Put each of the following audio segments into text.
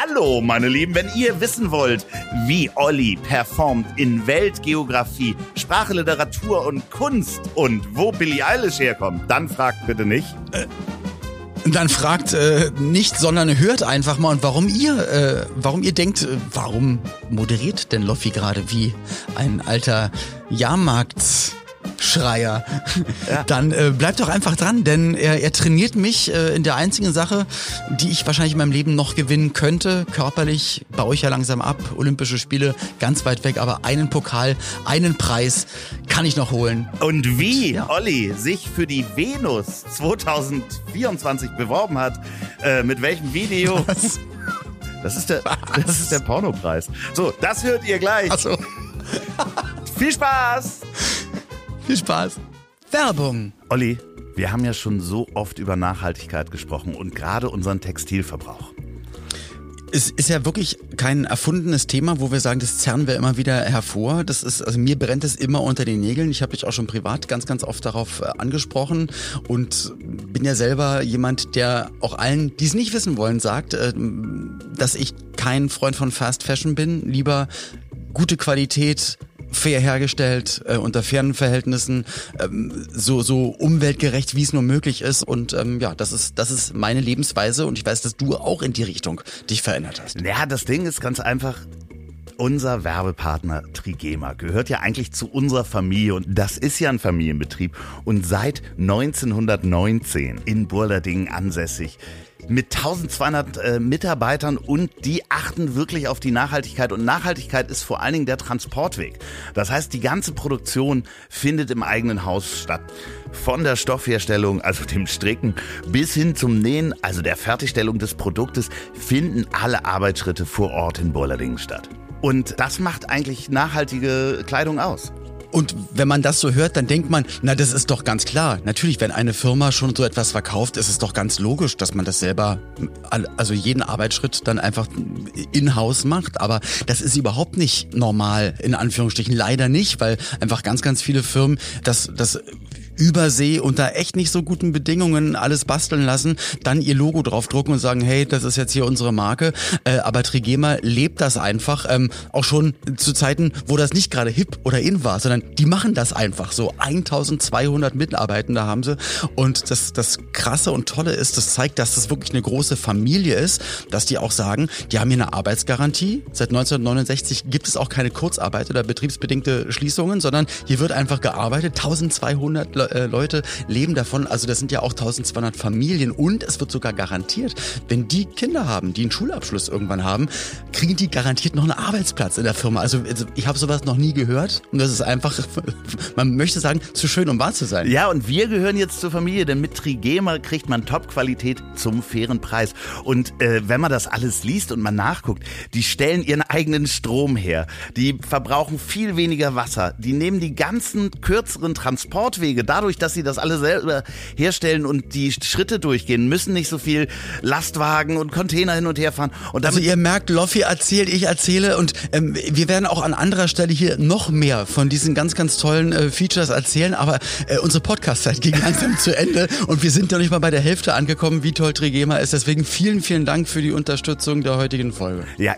Hallo, meine Lieben, wenn ihr wissen wollt, wie Olli performt in Weltgeografie, Sprache, Literatur und Kunst und wo Billie Eilish herkommt, dann fragt bitte nicht. Äh, dann fragt äh, nicht, sondern hört einfach mal und warum ihr, äh, warum ihr denkt, äh, warum moderiert denn Loffi gerade wie ein alter Jahrmarkt Schreier, ja. dann äh, bleibt doch einfach dran, denn er, er trainiert mich äh, in der einzigen Sache, die ich wahrscheinlich in meinem Leben noch gewinnen könnte. Körperlich baue ich ja langsam ab. Olympische Spiele ganz weit weg, aber einen Pokal, einen Preis kann ich noch holen. Und wie ja. Olli sich für die Venus 2024 beworben hat, äh, mit welchem Video? Was? Das ist der, das ist der Pornopreis. So, das hört ihr gleich. Ach so. Viel Spaß! Viel Spaß. Werbung. Olli, wir haben ja schon so oft über Nachhaltigkeit gesprochen und gerade unseren Textilverbrauch. Es ist ja wirklich kein erfundenes Thema, wo wir sagen, das zerren wir immer wieder hervor. Das ist, also mir brennt es immer unter den Nägeln. Ich habe dich auch schon privat ganz, ganz oft darauf äh, angesprochen und bin ja selber jemand, der auch allen, die es nicht wissen wollen, sagt, äh, dass ich kein Freund von Fast Fashion bin. Lieber gute Qualität, fair hergestellt, äh, unter fairen Verhältnissen, ähm, so, so umweltgerecht, wie es nur möglich ist. Und ähm, ja, das ist, das ist meine Lebensweise und ich weiß, dass du auch in die Richtung dich verändert hast. Ja, das Ding ist ganz einfach, unser Werbepartner Trigema gehört ja eigentlich zu unserer Familie und das ist ja ein Familienbetrieb und seit 1919 in Burladingen ansässig mit 1200 äh, Mitarbeitern und die achten wirklich auf die Nachhaltigkeit. Und Nachhaltigkeit ist vor allen Dingen der Transportweg. Das heißt, die ganze Produktion findet im eigenen Haus statt. Von der Stoffherstellung, also dem Stricken, bis hin zum Nähen, also der Fertigstellung des Produktes, finden alle Arbeitsschritte vor Ort in Burladingen statt. Und das macht eigentlich nachhaltige Kleidung aus. Und wenn man das so hört, dann denkt man, na, das ist doch ganz klar. Natürlich, wenn eine Firma schon so etwas verkauft, ist es doch ganz logisch, dass man das selber, also jeden Arbeitsschritt dann einfach in-house macht. Aber das ist überhaupt nicht normal, in Anführungsstrichen. Leider nicht, weil einfach ganz, ganz viele Firmen das, das Übersee unter echt nicht so guten Bedingungen alles basteln lassen, dann ihr Logo draufdrucken und sagen, hey, das ist jetzt hier unsere Marke. Äh, aber Trigema lebt das einfach, ähm, auch schon zu Zeiten, wo das nicht gerade hip oder in war, sondern die machen das einfach so. 1200 Mitarbeitende haben sie und das, das Krasse und Tolle ist, das zeigt, dass das wirklich eine große Familie ist, dass die auch sagen, die haben hier eine Arbeitsgarantie. Seit 1969 gibt es auch keine Kurzarbeit oder betriebsbedingte Schließungen, sondern hier wird einfach gearbeitet. 1200 Leute äh, Leute leben davon. Also das sind ja auch 1200 Familien und es wird sogar garantiert, wenn die Kinder haben, die einen Schulabschluss irgendwann haben, kriegen die garantiert noch einen Arbeitsplatz in der Firma. Also, also ich habe sowas noch nie gehört und das ist einfach, man möchte sagen, zu schön, um wahr zu sein. Ja, und wir gehören jetzt zur Familie, denn mit Trigema kriegt man Top-Qualität zum fairen Preis. Und äh, wenn man das alles liest und man nachguckt, die stellen ihren eigenen Strom her, die verbrauchen viel weniger Wasser, die nehmen die ganzen kürzeren Transportwege da dadurch, dass sie das alle selber herstellen und die Schritte durchgehen, müssen nicht so viel Lastwagen und Container hin und her fahren. Und also ihr merkt, Loffi erzählt, ich erzähle und ähm, wir werden auch an anderer Stelle hier noch mehr von diesen ganz, ganz tollen äh, Features erzählen, aber äh, unsere Podcast-Zeit ging langsam zu Ende und wir sind noch nicht mal bei der Hälfte angekommen, wie toll Trigema ist. Deswegen vielen, vielen Dank für die Unterstützung der heutigen Folge. Ja,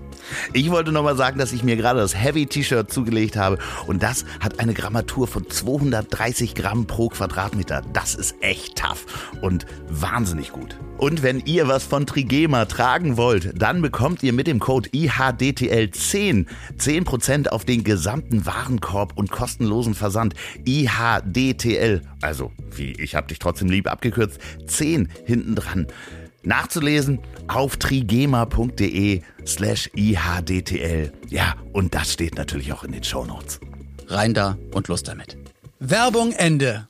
ich wollte nochmal sagen, dass ich mir gerade das Heavy T-Shirt zugelegt habe und das hat eine Grammatur von 230 Gramm pro Quadratmeter. Das ist echt tough und wahnsinnig gut. Und wenn ihr was von Trigema tragen wollt, dann bekommt ihr mit dem Code IHDTL10 10% auf den gesamten Warenkorb und kostenlosen Versand. IHDTL, also wie ich hab dich trotzdem lieb abgekürzt, 10 hinten dran. Nachzulesen auf trigema.de slash IHDTL. Ja, und das steht natürlich auch in den Shownotes. Rein da und los damit. Werbung Ende.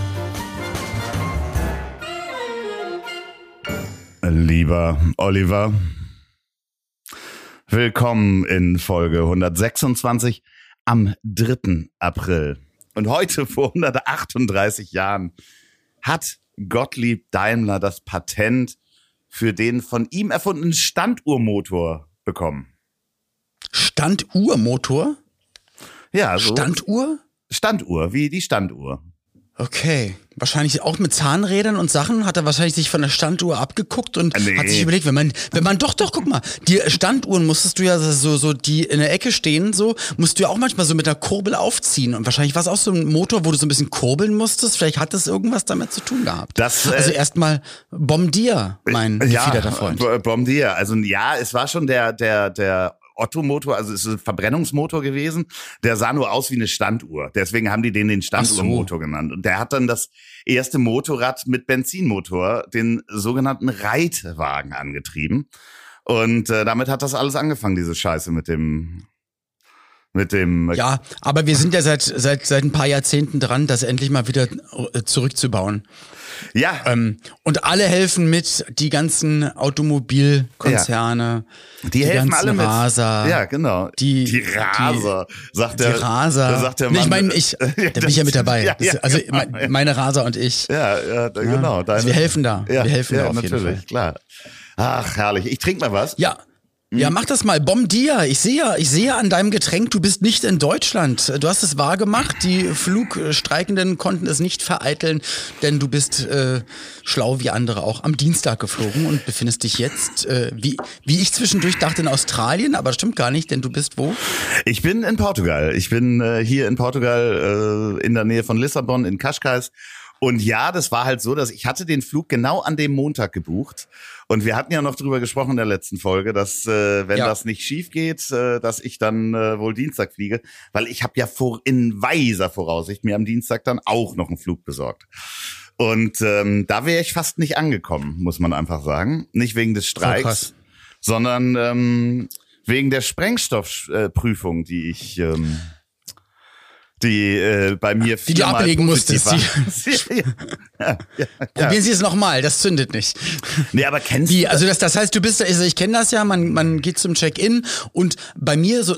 Lieber Oliver, Willkommen in Folge 126 am 3. April. Und heute vor 138 Jahren hat Gottlieb Daimler das Patent für den von ihm erfundenen Standuhrmotor bekommen. Standuhrmotor? Ja, so. Standuhr? Standuhr, wie die Standuhr. Okay. Wahrscheinlich auch mit Zahnrädern und Sachen hat er wahrscheinlich sich von der Standuhr abgeguckt und Nee. hat sich überlegt, wenn man, wenn man doch, doch, guck mal, die Standuhren musstest du ja so, so, die in der Ecke stehen, so, musst du ja auch manchmal so mit der Kurbel aufziehen und wahrscheinlich war es auch so ein Motor, wo du so ein bisschen kurbeln musstest, vielleicht hat das irgendwas damit zu tun gehabt. Das, äh, also erstmal Bombardier, mein gefiederter Freund. B- Bombardier. Also ja, es war schon der, der, der Otto-Motor, also es ist ein Verbrennungsmotor gewesen. Der sah nur aus wie eine Standuhr. Deswegen haben die den den Standuhrmotor genannt. Und der hat dann das erste Motorrad mit Benzinmotor, den sogenannten Reitwagen angetrieben. Und äh, damit hat das alles angefangen, diese Scheiße mit dem mit dem Ja, aber wir sind ja seit, seit, seit ein paar Jahrzehnten dran, das endlich mal wieder äh, zurückzubauen. ja Ähm, und alle helfen mit, die ganzen Automobilkonzerne, die, helfen ganzen alle mit. Raser, ja, genau. die- die Raser, sagt die der Raser. da sagt der Nee, Mann. ich meine, ich, da bin ich ja mit dabei. Ja, ja, also genau, me- meine Raser und ich. Ja, ja, genau. Also wir helfen da. Ja, wir helfen ja, da auf natürlich, jeden Fall. klar. Ach, herrlich. Ich trinke mal was. Ja. Ja, mach das mal. Bombardier. Ich sehe ja, ich sehe an deinem Getränk, du bist nicht in Deutschland. Du hast es wahr gemacht. Die Flugstreikenden konnten es nicht vereiteln, denn du bist äh, schlau wie andere auch am Dienstag geflogen und befindest dich jetzt, äh, wie, wie ich zwischendurch dachte, in Australien, aber das stimmt gar nicht, denn du bist wo? Ich bin in Portugal. Ich bin äh, hier in Portugal äh, in der Nähe von Lissabon in Cascais. Und ja, das war halt so, dass ich hatte den Flug genau an dem Montag gebucht. Und wir hatten ja noch drüber gesprochen in der letzten Folge, dass äh, wenn Ja. das nicht schief geht, äh, dass ich dann äh, wohl Dienstag fliege, weil ich habe ja vor in weiser Voraussicht mir am Dienstag dann auch noch einen Flug besorgt. Und ähm, da wäre ich fast nicht angekommen, muss man einfach sagen. Nicht wegen des Streiks, sondern ähm, wegen der Sprengstoffprüfung, die ich ähm, die äh, bei mir Die du ablegen musstest, war. ja, ja, ja. Probieren Sie es nochmal, das zündet nicht. Nee, aber kennst Wie, du also das, das heißt, du bist, also ich kenne das ja, man, man geht zum Check-in und bei mir so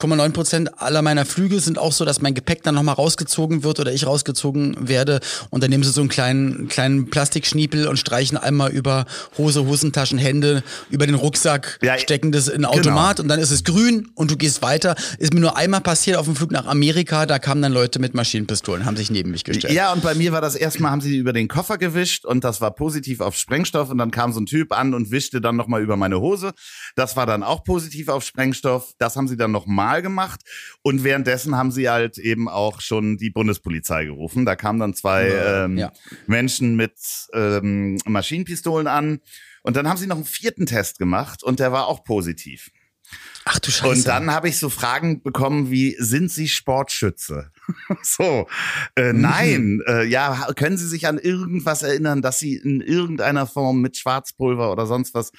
99,9 Prozent aller meiner Flüge sind auch so, dass mein Gepäck dann nochmal rausgezogen wird oder ich rausgezogen werde und dann nehmen sie so einen kleinen, kleinen Plastikschniepel und streichen einmal über Hose, Hosentaschen, Hände, über den Rucksack, Ja, stecken das in den Automat und dann ist es grün und du gehst weiter. Ist mir nur einmal passiert auf dem Flug nach Amerika, da kamen dann Leute mit Maschinenpistolen, haben sich neben mich gestellt. Ja, und bei mir war das erstmal, haben sie über den Koffer gewischt und das war positiv auf Sprengstoff und dann kam so ein Typ an und wischte dann nochmal über meine Hose. Das war dann auch positiv auf Sprengstoff. Das haben sie dann nochmal gemacht und währenddessen haben sie halt eben auch schon die Bundespolizei gerufen. Da kamen dann zwei ähm, Ja. Menschen mit ähm, Maschinenpistolen an und dann haben sie noch einen vierten Test gemacht und der war auch positiv. Ach du Scheiße. Und dann habe ich so Fragen bekommen wie, sind Sie Sportschütze? so, äh, Mhm. nein, äh, ja, können Sie sich an irgendwas erinnern, dass Sie in irgendeiner Form mit Schwarzpulver oder sonst was,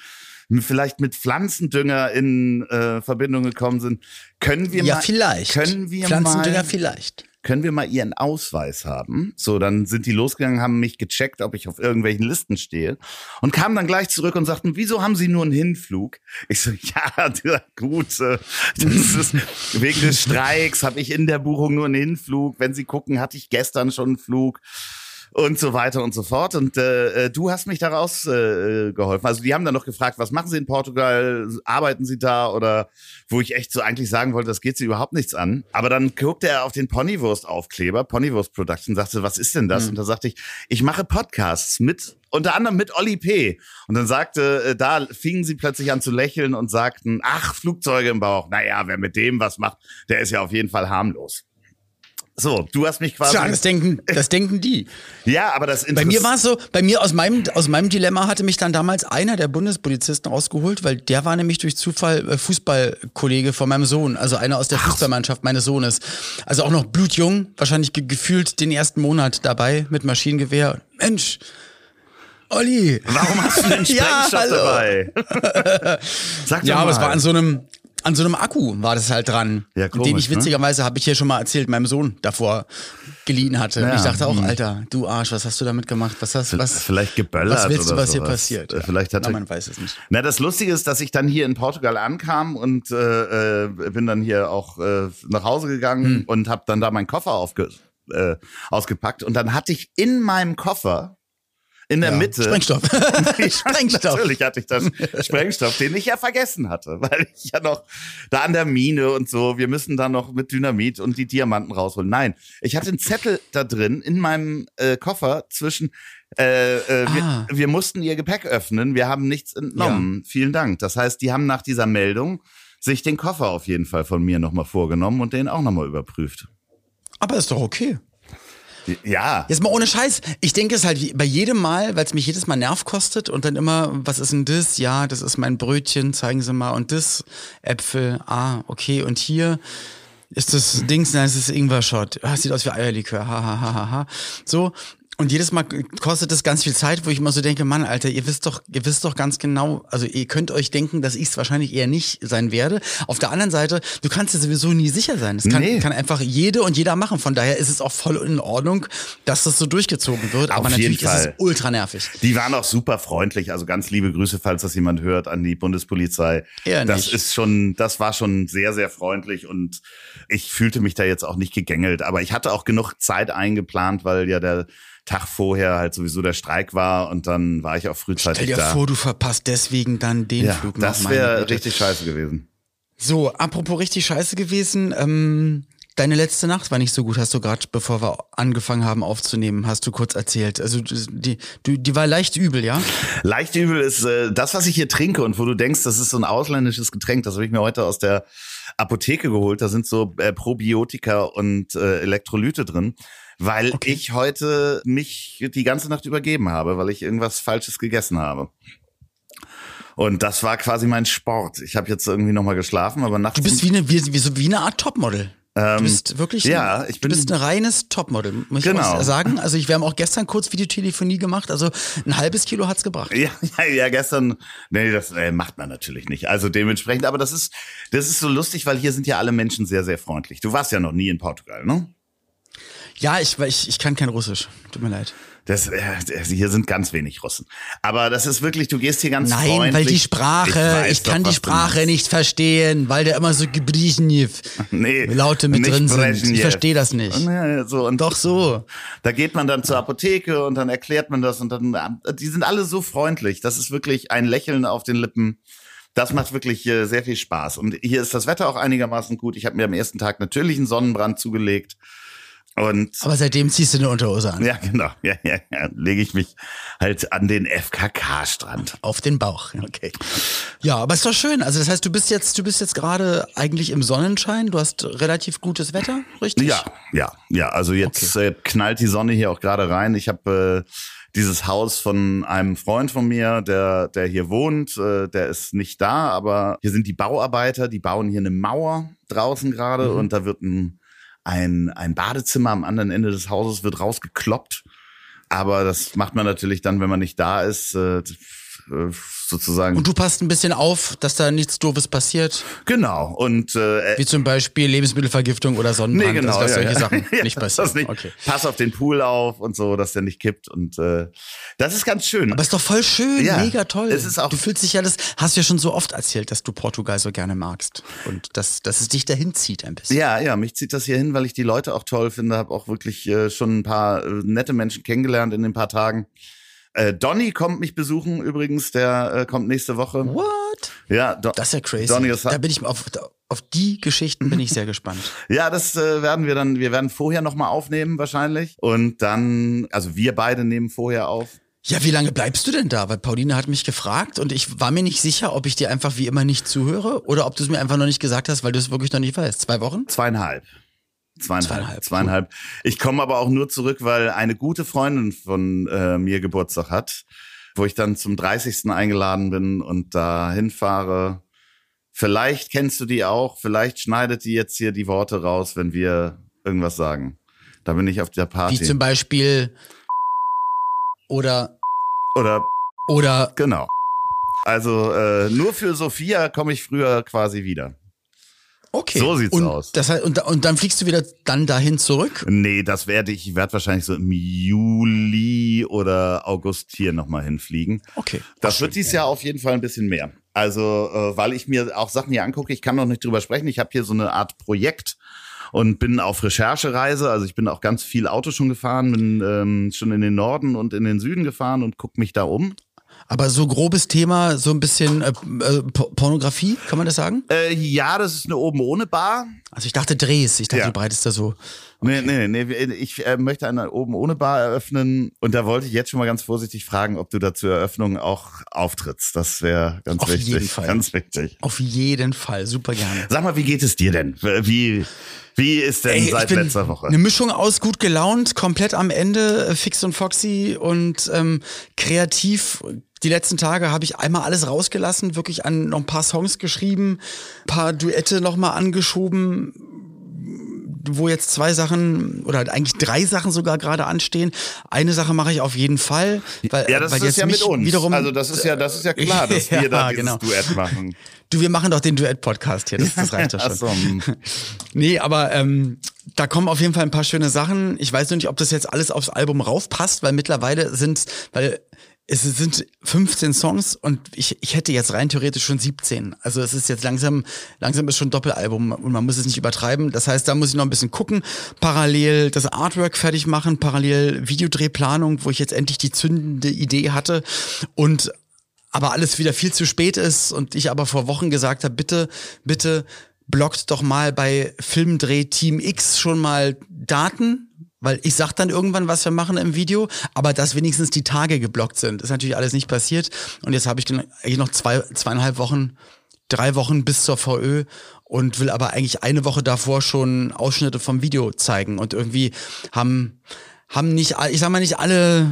vielleicht mit Pflanzendünger in äh, Verbindung gekommen sind? Können wir ja, mal, vielleicht. können wir Pflanzendünger mal, vielleicht. können wir mal Ihren Ausweis haben? So, dann sind die losgegangen, haben mich gecheckt, ob ich auf irgendwelchen Listen stehe und kamen dann gleich zurück und sagten, wieso haben Sie nur einen Hinflug? Ich so, ja, gut, das ist wegen des Streiks habe ich in der Buchung nur einen Hinflug. Wenn Sie gucken, hatte ich gestern schon einen Flug und so weiter und so fort. Und äh, äh, du hast mich daraus äh, geholfen. Also die haben dann noch gefragt, was machen Sie in Portugal? Arbeiten Sie da? Oder wo ich echt so eigentlich sagen wollte, das geht Sie überhaupt nichts an. Aber dann guckte er auf den Ponywurst-Aufkleber, Ponywurst Production, sagte, was ist denn das? Und da sagte ich, ich mache Podcasts mit unter anderem mit Olli P. Und dann sagte, äh, da fingen sie plötzlich an zu lächeln und sagten, ach, Flugzeuge im Bauch. Naja, wer mit dem was macht, der ist ja auf jeden Fall harmlos. So, du hast mich quasi. Tja, das denken, das denken die. ja, aber das Bei mir war es so, bei mir aus meinem, aus meinem Dilemma hatte mich dann damals einer der Bundespolizisten rausgeholt, weil der war nämlich durch Zufall äh, Fußballkollege von meinem Sohn, also einer aus der Fußballmannschaft meines Sohnes. Also auch noch blutjung, wahrscheinlich ge gefühlt den ersten Monat dabei mit Maschinengewehr. Mensch, Olli. Warum hast du denn Ja, Sprengstoff hallo. dabei? Sag doch Ja, aber es mal. war an so einem, An so einem Akku war das halt dran. Ja, den komisch, ich witzigerweise, habe ich hier schon mal erzählt, meinem Sohn davor geliehen hatte. Ja, ich dachte auch, hm. Alter, du Arsch, was hast du damit gemacht? Was hast was? Vielleicht geböllert Was willst du, was hier sowas. passiert? Äh, Vielleicht hat Na, man weiß es nicht. Na, das Lustige ist, dass ich dann hier in Portugal ankam und äh, äh, bin dann hier auch äh, nach Hause gegangen Hm. und habe dann da meinen Koffer aufge äh, ausgepackt und dann hatte ich in meinem Koffer in der Ja. Mitte Sprengstoff. Sprengstoff. Natürlich hatte ich das Sprengstoff, den ich ja vergessen hatte, weil ich ja noch da an der Mine und so, wir müssen da noch mit Dynamit und die Diamanten rausholen. Nein, ich hatte einen Zettel da drin in meinem äh, Koffer zwischen äh, äh, Ah. wir, wir mussten ihr Gepäck öffnen, wir haben nichts entnommen. Vielen Dank. Das heißt, die haben nach dieser Meldung sich den Koffer auf jeden Fall von mir nochmal vorgenommen und den auch nochmal überprüft. Aber ist doch okay. Ja, Jetzt mal ohne Scheiß. Ich denke es halt wie bei jedem Mal, weil es mich jedes Mal Nerv kostet und dann immer, was ist denn das? Ja, das ist mein Brötchen, zeigen Sie mal. Und das, Äpfel, ah, okay. Und hier ist das Dings, nein, es ist Ingwer-Shot. Ah, sieht aus wie Eierlikör, ha, ha, ha, ha, ha. So. Und jedes Mal kostet das ganz viel Zeit, wo ich immer so denke, Mann, Alter, ihr wisst doch, ihr wisst doch ganz genau, also ihr könnt euch denken, dass ich es wahrscheinlich eher nicht sein werde. Auf der anderen Seite, du kannst dir sowieso nie sicher sein. Das kann, Nee. kann einfach jede und jeder machen. Von daher ist es auch voll in Ordnung, dass das so durchgezogen wird. Auf Aber natürlich ist es ultra nervig. Die waren auch super freundlich. Also ganz liebe Grüße, falls das jemand hört, an die Bundespolizei. Eher das nicht. ist schon, das war schon sehr, sehr freundlich und ich fühlte mich da jetzt auch nicht gegängelt. Aber ich hatte auch genug Zeit eingeplant, weil ja der Tag vorher halt sowieso der Streik war und dann war ich auch Stell frühzeitig dir da. vor, du verpasst deswegen dann den ja, Flug das wäre richtig scheiße gewesen. So, apropos richtig scheiße gewesen, ähm, deine letzte Nacht war nicht so gut, hast du gerade, bevor wir angefangen haben aufzunehmen, hast du kurz erzählt. Also die, die, die war leicht übel, ja? Leicht übel ist äh, das, was ich hier trinke und wo du denkst, das ist so ein ausländisches Getränk. Das habe ich mir heute aus der Apotheke geholt. Da sind so äh, Probiotika und äh, Elektrolyte drin, weil ich heute mich die ganze Nacht übergeben habe, weil ich irgendwas Falsches gegessen habe. Und das war quasi mein Sport. Ich habe jetzt irgendwie noch mal geschlafen, aber nachts Du bist wie eine, wie, wie, so wie eine Art Topmodel. du bist wirklich, Ähm, ja, ein, ich bin- du bist ein reines Topmodel, muss ich Genau. auch sagen. Also ich, wir haben auch gestern kurz Videotelefonie gemacht, also ein halbes Kilo hat's gebracht. Ja, ja, ja, gestern, nee, das äh, macht man natürlich nicht. Also dementsprechend, aber das ist, das ist so lustig, weil hier sind ja alle Menschen sehr, sehr freundlich. Du warst ja noch nie in Portugal, ne? Ja, ich, ich, ich kann kein Russisch, tut mir leid. Das, äh, hier sind ganz wenig Russen. Aber das ist wirklich, du gehst hier ganz Nein, freundlich. weil die Sprache, ich, doch, kann die was du Sprache nicht verstehen, weil da immer so Gebriecheniew Nee, Laute mit drin sind. Ich verstehe das nicht. Nee, so, und Doch so. Da geht man dann zur Apotheke und dann erklärt man das und dann, die sind alle so freundlich. Das ist wirklich ein Lächeln auf den Lippen. Das macht wirklich äh, sehr viel Spaß. Und hier ist das Wetter auch einigermaßen gut. Ich habe mir am ersten Tag natürlich einen Sonnenbrand zugelegt. Und Aber seitdem ziehst du eine Unterhose an. ja, genau, ja, ja, ja, lege ich mich halt an den FKK-Strand. Auf den Bauch. Okay. Ja, aber ist doch schön. Also das heißt, du bist jetzt, du bist jetzt gerade eigentlich im Sonnenschein. Du hast relativ gutes Wetter, richtig? Ja, ja, ja. Also jetzt äh, knallt die Sonne hier auch gerade rein. Ich habe äh, dieses Haus von einem Freund von mir, der, der hier wohnt, äh, der ist nicht da, aber hier sind die Bauarbeiter, die bauen hier eine Mauer draußen gerade und da wird ein, ein, ein Badezimmer am anderen Ende des Hauses wird rausgekloppt. Aber das macht man natürlich dann, wenn man nicht da ist, äh, äh, sozusagen. Und du passt ein bisschen auf, dass da nichts Doofes passiert, genau. Und äh, wie zum Beispiel Lebensmittelvergiftung oder Sonnenbrand, Nee, genau. dass ja, solche ja. Sachen Ja, nicht das passieren. nicht. Okay. Pass auf den Pool auf und so, dass der nicht kippt. Und äh, das ist ganz schön. Aber ist doch voll schön, Ja, mega toll. es ist auch- du fühlst dich ja das, hast du ja schon so oft erzählt, dass du Portugal so gerne magst und dass, dass es dich dahin zieht ein bisschen. ja, ja, mich zieht das hier hin, weil ich die Leute auch toll finde. Habe auch wirklich äh, schon ein paar äh, nette Menschen kennengelernt in den paar Tagen. Äh, Donny kommt mich besuchen übrigens, der äh, kommt nächste Woche. What? Ja, Don Das ist ja crazy. Donny ist da bin ich auf, auf die Geschichten bin ich sehr gespannt. Ja, das äh, werden wir dann, wir werden vorher nochmal aufnehmen wahrscheinlich. Und dann, also wir beide nehmen vorher auf. Ja, wie lange bleibst du denn da? Weil Pauline hat mich gefragt und ich war mir nicht sicher, ob ich dir einfach wie immer nicht zuhöre oder ob du es mir einfach noch nicht gesagt hast, weil du es wirklich noch nicht weißt. Zwei Wochen? Zweieinhalb. Zweieinhalb. Zweieinhalb, Zweieinhalb. Ich komme aber auch nur zurück, weil eine gute Freundin von äh, mir Geburtstag hat, wo ich dann zum 30. eingeladen bin und da hinfahre. Vielleicht kennst du die auch, vielleicht schneidet die jetzt hier die Worte raus, wenn wir irgendwas sagen. Da bin ich auf der Wie Party. zum Beispiel oder Oder oder genau. Also äh, nur für Sophia komme ich früher quasi wieder. Okay. So sieht's und aus. Das heißt, und, und dann fliegst du wieder dann dahin zurück? Nee, das werde ich, ich werde wahrscheinlich so im Juli oder August hier nochmal hinfliegen. Okay. Das wird dieses Jahr auf jeden Fall ein bisschen mehr. Also, äh, weil ich mir auch Sachen hier angucke, ich kann noch nicht drüber sprechen. Ich habe hier so eine Art Projekt und bin auf Recherchereise. Also ich bin auch ganz viel Auto schon gefahren, bin ähm, schon in den Norden und in den Süden gefahren und guck mich da um. Aber so grobes Thema, so ein bisschen äh, äh, Pornografie, kann man das sagen? Äh, ja, das ist eine oben ohne Bar. Also ich dachte Drehs, ich dachte, Ja. du breitest da so. Nee, nee, nee, ich äh, möchte eine oben ohne Bar eröffnen und da wollte ich jetzt schon mal ganz vorsichtig fragen, ob du da zur Eröffnung auch auftrittst. Das wäre ganz Auf wichtig. jeden Fall. Ganz wichtig. Auf jeden Fall, super gerne. Sag mal, wie geht es dir denn? Wie, wie ist denn Ey, seit letzter Woche? Eine Mischung aus gut gelaunt, komplett am Ende, äh, fix und foxy und ähm, kreativ. Die letzten Tage habe ich einmal alles rausgelassen, wirklich an noch ein paar Songs geschrieben, paar Duette nochmal angeschoben, wo jetzt zwei Sachen oder eigentlich drei Sachen sogar gerade anstehen. Eine Sache mache ich auf jeden Fall, weil, ja, das weil ist jetzt ja mit uns. wiederum also das ist ja, das ist ja klar, dass Ja, wir da dieses genau. Duett machen. Du, wir machen doch den Duett-Podcast hier, das, das reicht doch schon. So, hm. Nee, aber ähm, da kommen auf jeden Fall ein paar schöne Sachen. Ich weiß nur nicht, ob das jetzt alles aufs Album raufpasst, weil mittlerweile sind, weil es sind 15 Songs und ich, ich hätte jetzt rein theoretisch schon 17. Also es ist jetzt langsam, langsam ist schon Doppelalbum und man muss es nicht übertreiben. Das heißt, da muss ich noch ein bisschen gucken, parallel das Artwork fertig machen, parallel Videodrehplanung, wo ich jetzt endlich die zündende Idee hatte und aber alles wieder viel zu spät ist und ich aber vor Wochen gesagt habe, bitte, bitte blockt doch mal bei Filmdreh Team X schon mal Daten, weil ich sag dann irgendwann, was wir machen im Video, aber dass wenigstens die Tage geblockt sind, ist natürlich alles nicht passiert. Und jetzt habe ich dann eigentlich noch zwei, zweieinhalb Wochen, drei Wochen bis zur VÖ und will aber eigentlich eine Woche davor schon Ausschnitte vom Video zeigen. Und irgendwie haben haben nicht, ich sag mal nicht alle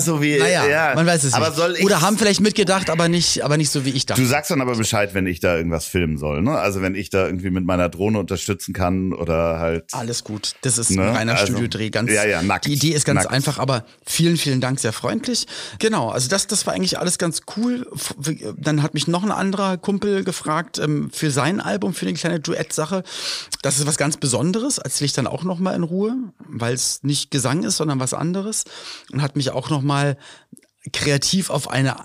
so wie, naja, ja. man weiß es aber nicht. Soll ich, Oder haben vielleicht mitgedacht, aber nicht, aber nicht so wie ich dachte. Du sagst dann aber Bescheid, wenn ich da irgendwas filmen soll, ne? Also wenn ich da irgendwie mit meiner Drohne unterstützen kann oder halt. Alles gut. Das ist Ne? ein reiner Also, Studiodreh. Ganz, ja, ja, nackt. Die Idee ist ganz Nackt. einfach, aber vielen, vielen Dank, sehr freundlich. Genau, also das, das war eigentlich alles ganz cool. Dann hat mich noch ein anderer Kumpel gefragt ähm, für sein Album, für eine kleine Duett-Sache. Das ist was ganz Besonderes. Erzähle ich dann auch noch mal in Ruhe, weil es nicht Gesang ist, sondern was anderes. Und hat mich auch noch mal kreativ auf eine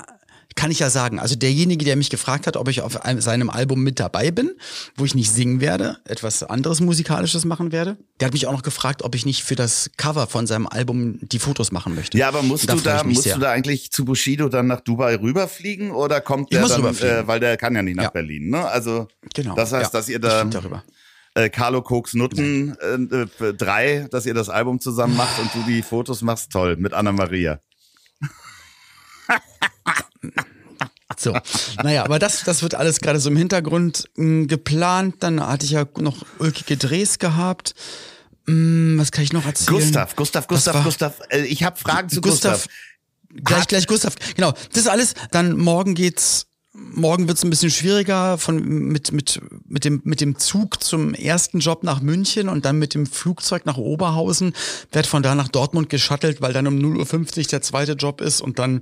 kann ich ja sagen, also derjenige, der mich gefragt hat, ob ich auf einem, seinem Album mit dabei bin, wo ich nicht singen werde, etwas anderes musikalisches machen werde, der hat mich auch noch gefragt, ob ich nicht für das Cover von seinem Album die Fotos machen möchte. Ja, aber musst Und du da, musst sehr. du da eigentlich zu Bushido dann nach Dubai rüberfliegen oder kommt der dann, äh, weil der kann ja nicht nach Ja. Berlin, ne? Also Genau. das heißt, ja, dass ihr da darüber. Äh, Carlo Koks Nutten äh, äh, drei, dass ihr das Album zusammen macht und du die Fotos machst, toll mit Anna Maria. So, naja, aber das, das wird alles gerade so im Hintergrund mh, geplant. Dann hatte ich ja noch ulkige Drehs gehabt. Mh, was kann ich noch erzählen? Gustav, Gustav, Gustav, Gustav. Äh, ich habe Fragen zu Gustav, Gustav. Gleich, Hat- gleich Gustav. Genau, das ist alles. Dann morgen geht's. Morgen wird's ein bisschen schwieriger von mit mit mit dem mit dem Zug zum ersten Job nach München und dann mit dem Flugzeug nach Oberhausen. Werd von da nach Dortmund geschattelt, weil dann um 0.50 Uhr der zweite Job ist und dann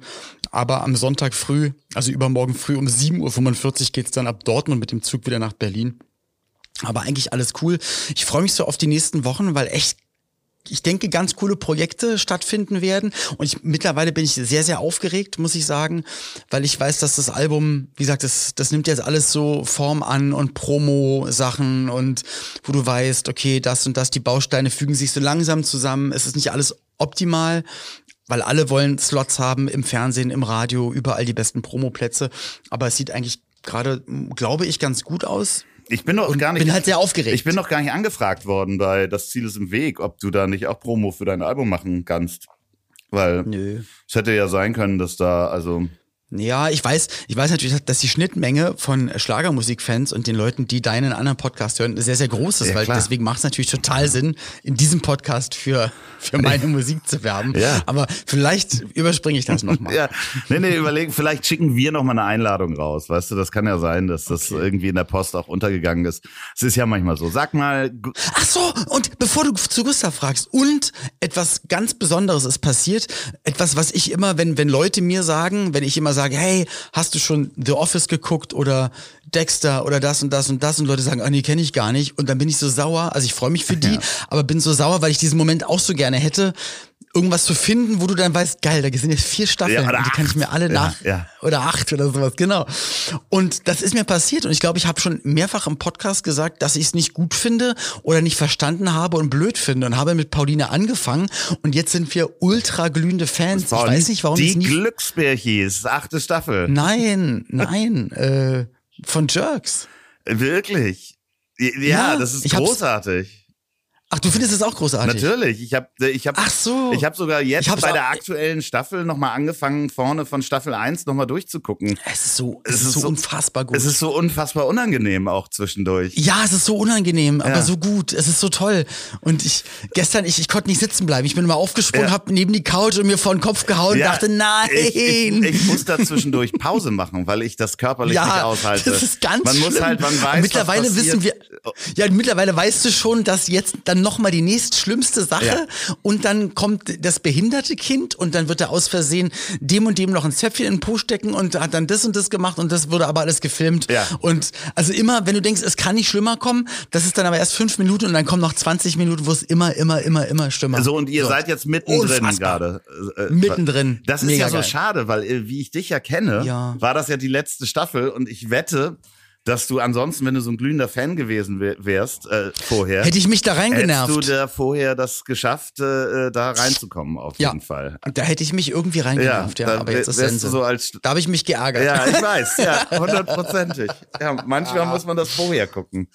aber am Sonntag früh, also übermorgen früh um 7.45 Uhr geht's dann ab Dortmund mit dem Zug wieder nach Berlin. Aber eigentlich alles cool. Ich freue mich so auf die nächsten Wochen, weil echt ich denke, ganz coole Projekte stattfinden werden. Und ich, mittlerweile bin ich sehr, sehr aufgeregt, muss ich sagen, weil ich weiß, dass das Album, wie gesagt, das, das nimmt jetzt alles so Form an und Promo-Sachen und wo du weißt, okay, das und das, die Bausteine fügen sich so langsam zusammen. Es ist nicht alles optimal, weil alle wollen Slots haben im Fernsehen, im Radio, überall die besten Promoplätze. Aber es sieht eigentlich gerade, glaube ich, ganz gut aus. Ich bin doch gar nicht. bin halt sehr aufgeregt. Ich bin noch gar nicht angefragt worden bei Das Ziel ist im Weg, ob du da nicht auch Promo für dein Album machen kannst. Weil Nö. es hätte ja sein können, dass da, also. Ja, ich weiß, ich weiß natürlich, dass die Schnittmenge von Schlagermusikfans und den Leuten, die deinen anderen Podcast hören, sehr, sehr groß ist, Ja, weil klar. deswegen macht es natürlich total Sinn, in diesem Podcast für, für meine Musik zu werben. Ja. Aber vielleicht überspringe ich das nochmal. Ja, nee, nee, überlegen, vielleicht schicken wir noch mal eine Einladung raus. Weißt du, das kann ja sein, dass das irgendwie in der Post auch untergegangen ist. Es ist ja manchmal so. Sag mal, Ach so, und bevor du zu Gustav fragst, und etwas ganz Besonderes ist passiert, etwas, was ich immer, wenn, wenn Leute mir sagen, wenn ich immer sage, sage, hey, hast du schon The Office geguckt oder Dexter oder das und das und das und Leute sagen, ah nee, kenne ich gar nicht und dann bin ich so sauer, also ich freue mich für die, ja. aber bin so sauer, weil ich diesen Moment auch so gerne hätte, irgendwas zu finden, wo du dann weißt, geil, da sind jetzt vier Staffeln ja, und die kann ich mir alle nach ja, ja. oder acht oder sowas, genau. Und das ist mir passiert und ich glaube, ich habe schon mehrfach im Podcast gesagt, dass ich es nicht gut finde oder nicht verstanden habe und blöd finde und habe mit Pauline angefangen und jetzt sind wir ultra glühende Fans. ich weiß nicht, warum die Glücksbärchis, achte Staffel. Nein, nein, äh, von Jerks. Wirklich? Ja, das ist großartig. Ach, du findest es auch großartig? Natürlich. Ich habe ich hab, Ach so. ich hab sogar jetzt bei der aktuellen Staffel nochmal angefangen, vorne von Staffel 1 nochmal durchzugucken. Es ist so, es, es ist, so unfassbar gut. Es ist so unfassbar unangenehm auch zwischendurch. Ja, es ist so unangenehm, aber ja. so gut. Es ist so toll. Und ich, gestern, ich, ich konnte nicht sitzen bleiben. Ich bin mal aufgesprungen, ja. hab neben die Couch und mir vor den Kopf gehauen ja. und dachte, nein. Ich, ich, ich, muss da zwischendurch Pause machen, weil ich das körperlich ja, nicht aushalte. Das ist ganz Man schlimm. muss halt, man weiß, Mittlerweile wissen wir, ja, mittlerweile weißt du schon, dass jetzt dann nochmal die nächste schlimmste Sache ja. und dann kommt das behinderte Kind und dann wird er aus Versehen dem und dem noch ein Zäpfchen in den Po stecken und hat dann das und das gemacht und das wurde aber alles gefilmt. Ja. Und also immer, wenn du denkst, es kann nicht schlimmer kommen, das ist dann aber erst fünf Minuten und dann kommen noch 20 Minuten, wo es immer, immer, immer, immer schlimmer. So, und ihr so. seid jetzt mittendrin gerade. Äh, äh, mittendrin. Das ist Mega ja so geil. schade, weil äh, wie ich dich ja kenne, ja. war das ja die letzte Staffel und ich wette, dass du ansonsten, wenn du so ein glühender Fan gewesen wärst äh, vorher, hätte ich mich da reingenervt. Hättest du da vorher das geschafft, äh, da reinzukommen auf ja. jeden Fall. Da hätte ich mich irgendwie reingenervt, ja. ja aber jetzt ist Sense. So als da habe ich mich geärgert. Ja, ich weiß, ja, hundertprozentig. Ja, manchmal muss man das vorher gucken.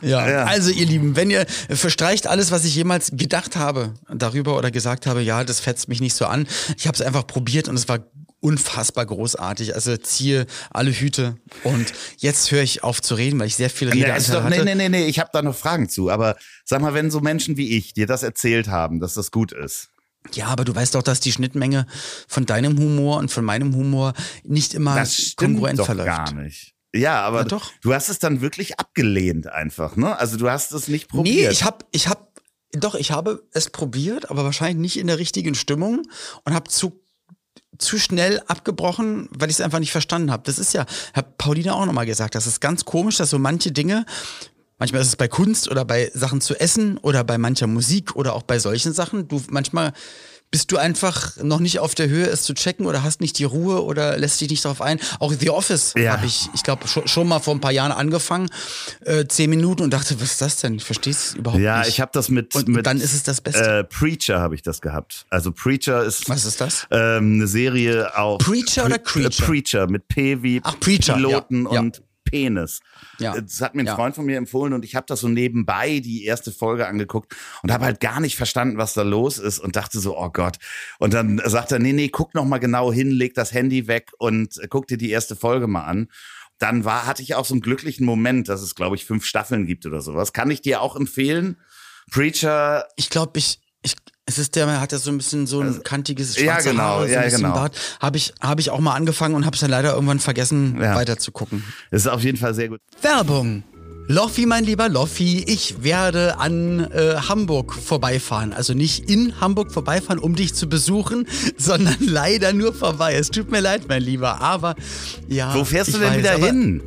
Ja. ja. also ihr Lieben, wenn ihr verstreicht alles, was ich jemals gedacht habe darüber oder gesagt habe, ja, das fetzt mich nicht so an. Ich habe es einfach probiert und es war unfassbar großartig. Also ziehe alle Hüte und jetzt höre ich auf zu reden, weil ich sehr viel Rede ja, doch, hatte. Nee, nee, nee, nee, ich habe da noch Fragen zu. Aber sag mal, wenn so Menschen wie ich dir das erzählt haben, dass das gut ist. Ja, aber du weißt doch, dass die Schnittmenge von deinem Humor und von meinem Humor nicht immer das kongruent doch verläuft. gar nicht. Ja, aber ja, du hast es dann wirklich abgelehnt einfach, ne? Also du hast es nicht probiert. Nee, ich habe ich habe doch, ich habe es probiert, aber wahrscheinlich nicht in der richtigen Stimmung und habe zu zu schnell abgebrochen, weil ich es einfach nicht verstanden habe. Das ist ja, hat Pauline auch nochmal gesagt, das ist ganz komisch, dass so manche Dinge, manchmal ist es bei Kunst oder bei Sachen zu essen oder bei mancher Musik oder auch bei solchen Sachen, du manchmal bist du einfach noch nicht auf der Höhe, es zu checken oder hast nicht die Ruhe oder lässt dich nicht darauf ein? Auch The Office ja. habe ich, ich glaube, schon, schon, mal vor ein paar Jahren angefangen, äh, zehn Minuten und dachte, was ist das denn? Ich verstehe es überhaupt ja, nicht. Ja, ich habe das mit, und, mit dann ist es das Beste. Äh, Preacher habe ich das gehabt. Also Preacher ist was ist das? Ähm, eine Serie auch Preacher oder Creature? Äh, Preacher mit P wie Ach, Preacher, Piloten ja, und Penis. Ja. Das hat mir ein ja. Freund von mir empfohlen und ich habe das so nebenbei die erste Folge angeguckt und habe halt gar nicht verstanden, was da los ist und dachte so, oh Gott. Und dann sagt er, nee, nee, guck noch mal genau hin, leg das Handy weg und guck dir die erste Folge mal an. Dann war, hatte ich auch so einen glücklichen Moment, dass es, glaube ich, fünf Staffeln gibt oder sowas. Kann ich dir auch empfehlen? Preacher. Ich glaube, ich, ich, es ist der, hat ja so ein bisschen so ein also, kantiges schwarze ja, genau, Haare, so ja, genau. Bart. Habe ich, hab ich auch mal angefangen und habe es dann leider irgendwann vergessen, ja. weiter zu gucken. Das ist auf jeden Fall sehr gut. Werbung. Loffi, mein lieber Loffi, ich werde an äh, Hamburg vorbeifahren. Also nicht in Hamburg vorbeifahren, um dich zu besuchen, sondern leider nur vorbei. Es tut mir leid, mein Lieber, aber ja. Wo fährst du denn weiß, wieder hin?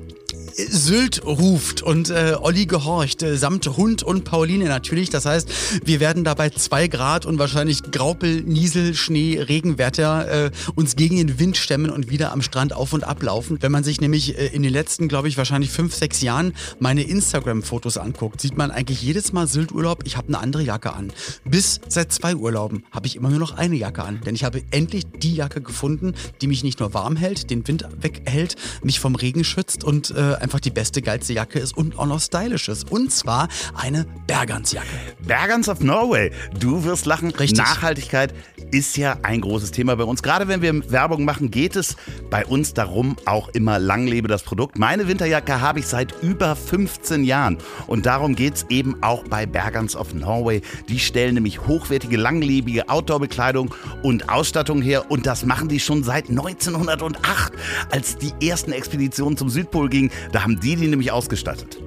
Sylt ruft und äh, Olli gehorcht, äh, samt Hund und Pauline natürlich. Das heißt, wir werden dabei zwei Grad und wahrscheinlich Graupel, Niesel, Schnee, Regenwetter äh, uns gegen den Wind stemmen und wieder am Strand auf und ablaufen. Wenn man sich nämlich äh, in den letzten, glaube ich, wahrscheinlich fünf, sechs Jahren meine Instagram-Fotos anguckt, sieht man eigentlich jedes Mal Sylt-Urlaub, ich habe eine andere Jacke an. Bis seit zwei Urlauben habe ich immer nur noch eine Jacke an, denn ich habe endlich die Jacke gefunden, die mich nicht nur warm hält, den Wind weghält, mich vom Regen schützt und äh, einfach die beste, geilste Jacke ist und auch noch stylisch ist. Und zwar eine Bergansjacke. Bergans of Norway. Du wirst lachen. Richtig. Nachhaltigkeit ist ja ein großes Thema bei uns. Gerade wenn wir Werbung machen, geht es bei uns darum, auch immer lang lebe das Produkt. Meine Winterjacke habe ich seit über 15 Jahren. Und darum geht es eben auch bei Bergans of Norway. Die stellen nämlich hochwertige, langlebige Outdoor-Bekleidung und Ausstattung her. Und das machen die schon seit 1908, als die ersten Expeditionen zum Südpol gingen. Da haben die die nämlich ausgestattet.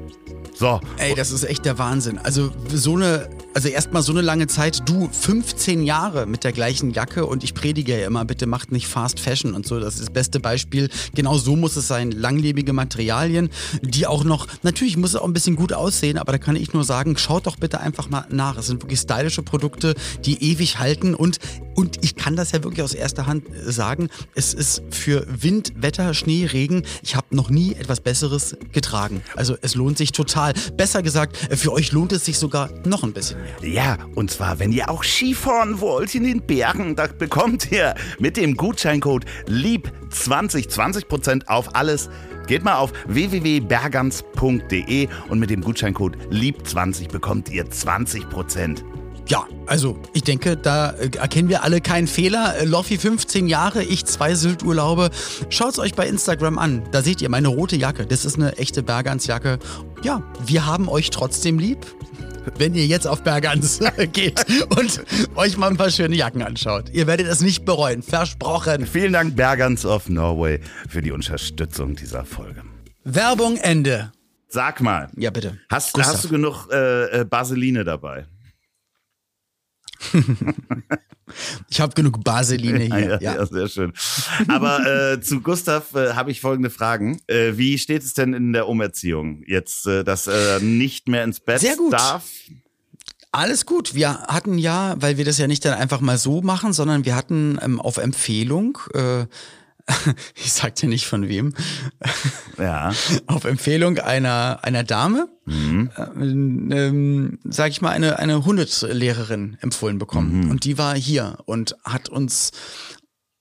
So. Ey, das ist echt der Wahnsinn. Also so eine, Also erstmal so eine lange Zeit, du 15 Jahre mit der gleichen Jacke und ich predige ja immer, bitte macht nicht Fast Fashion und so. Das ist das beste Beispiel. Genau so muss es sein. Langlebige Materialien, die auch noch, natürlich muss es auch ein bisschen gut aussehen, aber da kann ich nur sagen, schaut doch bitte einfach mal nach. Es sind wirklich stylische Produkte, die ewig halten und, und ich kann das ja wirklich aus erster Hand sagen, es ist für Wind, Wetter, Schnee, Regen, ich habe noch nie etwas Besseres getragen. Also es lohnt sich total. Besser gesagt, für euch lohnt es sich sogar noch ein bisschen. Ja, und zwar, wenn ihr auch Skifahren wollt in den Bergen, da bekommt ihr mit dem Gutscheincode LIEB20 20% auf alles. Geht mal auf www.bergans.de und mit dem Gutscheincode LIEB20 bekommt ihr 20%. Ja, also ich denke, da äh, erkennen wir alle keinen Fehler. Äh, Loffi 15 Jahre, ich zwei Sylturlaube. Schaut's euch bei Instagram an. Da seht ihr meine rote Jacke. Das ist eine echte Bergansjacke. Ja, wir haben euch trotzdem lieb wenn ihr jetzt auf Bergans geht und euch mal ein paar schöne Jacken anschaut. Ihr werdet es nicht bereuen, versprochen. Vielen Dank Bergans of Norway für die Unterstützung dieser Folge. Werbung Ende. Sag mal. Ja, bitte. Hast, hast du genug äh, äh Baseline dabei? Ich habe genug Baseline hier. Ja, ja. ja, sehr schön. Aber äh, zu Gustav äh, habe ich folgende Fragen. Äh, wie steht es denn in der Umerziehung? Jetzt, äh, dass er nicht mehr ins Bett sehr gut. darf? Alles gut. Wir hatten ja, weil wir das ja nicht dann einfach mal so machen, sondern wir hatten ähm, auf Empfehlung äh, ich sag dir nicht von wem, ja. auf Empfehlung einer, einer Dame, mhm. äh, ähm, sag ich mal, eine, eine Hundelehrerin empfohlen bekommen. Mhm. Und die war hier und hat uns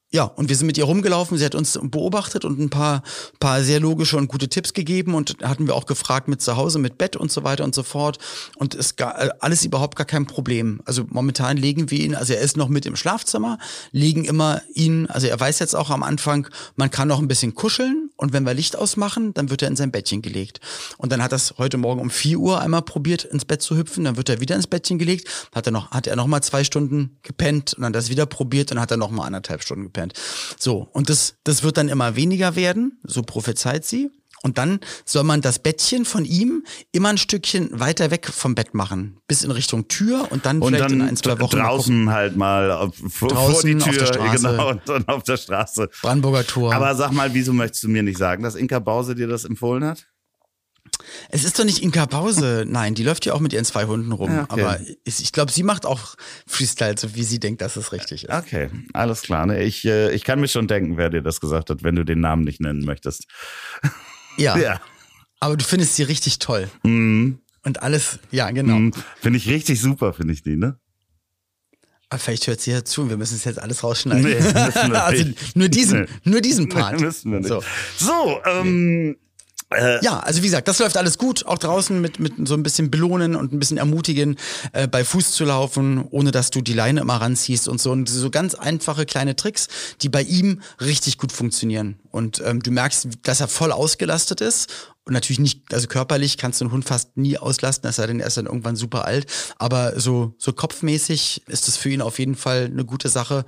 ja, und wir sind mit ihr rumgelaufen. Sie hat uns beobachtet und ein paar, paar sehr logische und gute Tipps gegeben. Und hatten wir auch gefragt mit zu Hause, mit Bett und so weiter und so fort. Und es gar, äh, alles überhaupt gar kein Problem. Also momentan legen wir ihn, also er ist noch mit im Schlafzimmer, legen immer ihn, also er weiß jetzt auch am Anfang, man kann noch ein bisschen kuscheln. Und wenn wir Licht ausmachen, dann wird er in sein Bettchen gelegt. Und dann hat das heute Morgen um vier Uhr einmal probiert, ins Bett zu hüpfen. Dann wird er wieder ins Bettchen gelegt. Hat er noch, hat er noch mal zwei Stunden gepennt und dann das wieder probiert und hat er noch mal anderthalb Stunden gepennt gepennt. So, und das, das wird dann immer weniger werden, so prophezeit sie. Und dann soll man das Bettchen von ihm immer ein Stückchen weiter weg vom Bett machen, bis in Richtung Tür und dann und vielleicht dann in ein, zwei Wochen. Draußen mal halt mal auf, vor, draußen vor die Tür, auf der Straße, genau, und dann auf der Straße. Brandenburger Tor. Aber sag mal, wieso möchtest du mir nicht sagen, dass Inka Bause dir das empfohlen hat? Es ist doch nicht Inka Pause. Nein, die läuft ja auch mit ihren zwei Hunden rum. Ja, okay. Aber ich glaube, sie macht auch Freestyle, so wie sie denkt, dass es richtig ist. Okay, alles klar. Ne? Ich, äh, ich kann mir schon denken, wer dir das gesagt hat, wenn du den Namen nicht nennen möchtest. Ja. ja. Aber du findest sie richtig toll. Mhm. Und alles, ja, genau. Mhm. Finde ich richtig super, finde ich die, ne? Aber vielleicht hört sie ja zu und wir müssen es jetzt alles rausschneiden. Nee, also nur diesen, nee. nur diesen Part. Nee, müssen wir nicht. So, so ähm, äh, ja, also wie gesagt, das läuft alles gut, auch draußen mit, mit so ein bisschen belohnen und ein bisschen ermutigen, äh, bei Fuß zu laufen, ohne dass du die Leine immer ranziehst und so. Und so ganz einfache kleine Tricks, die bei ihm richtig gut funktionieren. Und ähm, du merkst, dass er voll ausgelastet ist. Und natürlich nicht, also körperlich kannst du einen Hund fast nie auslasten, es sei denn, er ist dann irgendwann super alt. Aber so, so kopfmäßig ist es für ihn auf jeden Fall eine gute Sache.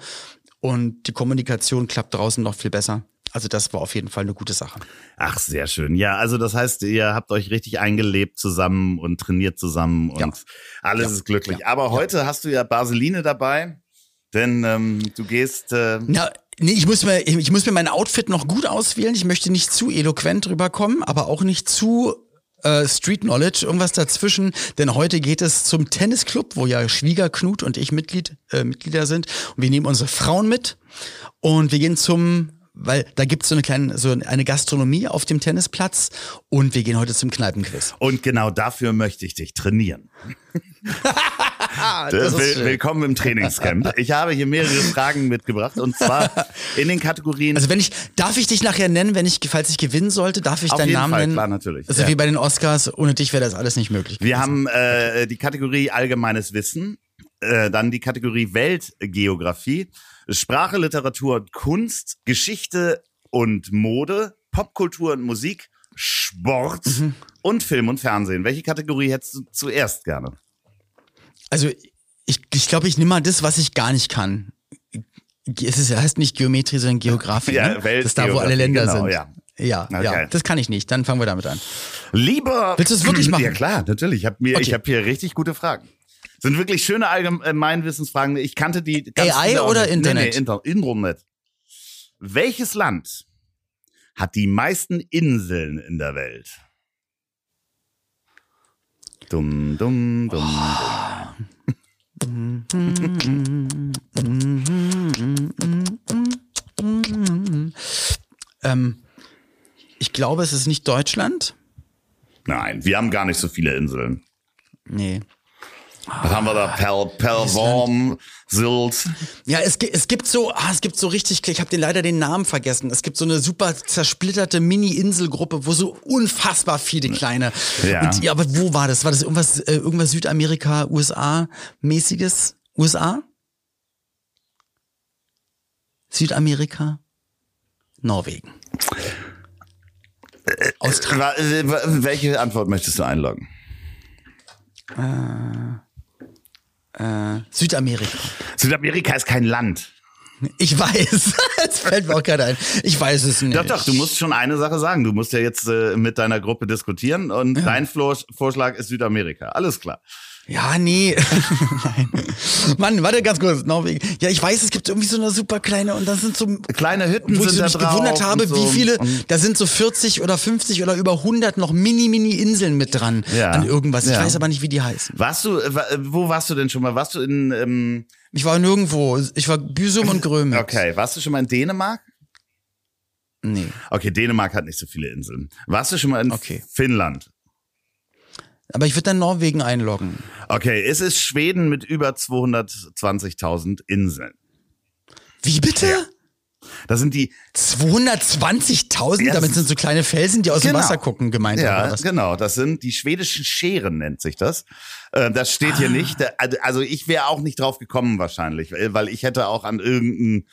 Und die Kommunikation klappt draußen noch viel besser. Also das war auf jeden Fall eine gute Sache. Ach, sehr schön. Ja, also das heißt, ihr habt euch richtig eingelebt zusammen und trainiert zusammen und ja. alles ja. ist glücklich. Ja. Aber heute hast du ja Baseline dabei, denn ähm, du gehst. Äh Na, nee, ich muss mir, ich muss mir mein Outfit noch gut auswählen. Ich möchte nicht zu eloquent rüberkommen, aber auch nicht zu äh, Street Knowledge, irgendwas dazwischen. Denn heute geht es zum Tennisclub, wo ja Schwieger Knut und ich Mitglied, äh, Mitglieder sind. Und wir nehmen unsere Frauen mit und wir gehen zum weil da gibt's so eine kleine, so eine Gastronomie auf dem Tennisplatz und wir gehen heute zum Kneipenquiz. Und genau dafür möchte ich dich trainieren. Will, willkommen im Trainingscamp. Ich habe hier mehrere Fragen mitgebracht und zwar in den Kategorien. Also wenn ich, darf ich dich nachher nennen, wenn ich, falls ich gewinnen sollte, darf ich Auf deinen jeden Namen Fall, nennen? Klar, natürlich. Also ja. wie bei den Oscars, ohne dich wäre das alles nicht möglich. Wir haben äh, die Kategorie allgemeines Wissen, äh, dann die Kategorie Weltgeografie Sprache, Literatur und Kunst, Geschichte und Mode, Popkultur und Musik, Sport mhm. und Film und Fernsehen. Welche Kategorie hättest du zuerst gerne? Also ich, ich glaube, ich nehme mal das, was ich gar nicht kann. Es ist, heißt nicht Geometrie, sondern Geografie. Ja, ne? Das ist da, wo alle Länder genau, sind. Ja. Ja, okay. ja, das kann ich nicht. Dann fangen wir damit an. Lieber. Willst du es wirklich machen? Ja klar, natürlich. Ich habe mir, okay. ich habe hier richtig gute Fragen. Sind wirklich schöne Allgemeinwissensfragen. Ich kannte die ganz AI oder nicht. Internet? Nee, nee, Inter Internet. Welches Land hat die meisten Inseln in der Welt? Dumm, dumm, dumm. Ähm, ich glaube, es ist nicht Deutschland. Nein, wir haben gar nicht so viele Inseln. Nee. Was haben wir da? Pel, Pelvorm, Sylt. Ja, es, es gibt so, ah, es gibt so richtig, ich habe den leider den Namen vergessen. Es gibt so eine super zersplitterte Mini-Inselgruppe, wo so unfassbar viele kleine. Ja. Und, ja, aber wo war das? War das irgendwas, äh, irgendwas Südamerika, USA-mäßiges? USA? Südamerika? Norwegen. Australien. Wa- äh, Welche Antwort möchtest du einloggen? Äh, Südamerika. Südamerika ist kein Land. Ich weiß. Jetzt fällt mir auch gerade ein. Ich weiß es nicht. Doch, doch, du musst schon eine Sache sagen. Du musst ja jetzt äh, mit deiner Gruppe diskutieren und dein Flo- Vorschlag ist Südamerika. Alles klar. Ja, nee. Mann, warte ganz kurz. Norwegen. Ja, ich weiß, es irgendwie so eine super kleine und das sind so Kleine Hütten wo ich so da mich gewundert habe, so. wie viele, da sind so 40 oder 50 oder über 100 noch Mini-Mini-Inseln mit dran Ja. an irgendwas. Ich Ja. weiß aber nicht, wie die heißen. warst du, wo warst du denn schon mal? Warst du in, ähm, Ich war nirgendwo. Ich war Büsum und Grömitz. okay, warst du schon mal in Dänemark? Nee. Okay, Dänemark hat nicht so viele Inseln. Warst du schon mal in Okay. Finnland? Aber ich würde dann Norwegen einloggen. Okay, es ist Schweden mit über 220.000 Inseln. Wie bitte? Das sind die, 220.000? Ja, Damit sind so kleine Felsen, die aus Genau. dem Wasser gucken, gemeint ja, genau, das sind die schwedischen Scheren, nennt sich das. Äh, Das steht hier nicht. Da- Also ich wäre auch nicht drauf gekommen wahrscheinlich, weil weil ich hätte auch an irgendeinen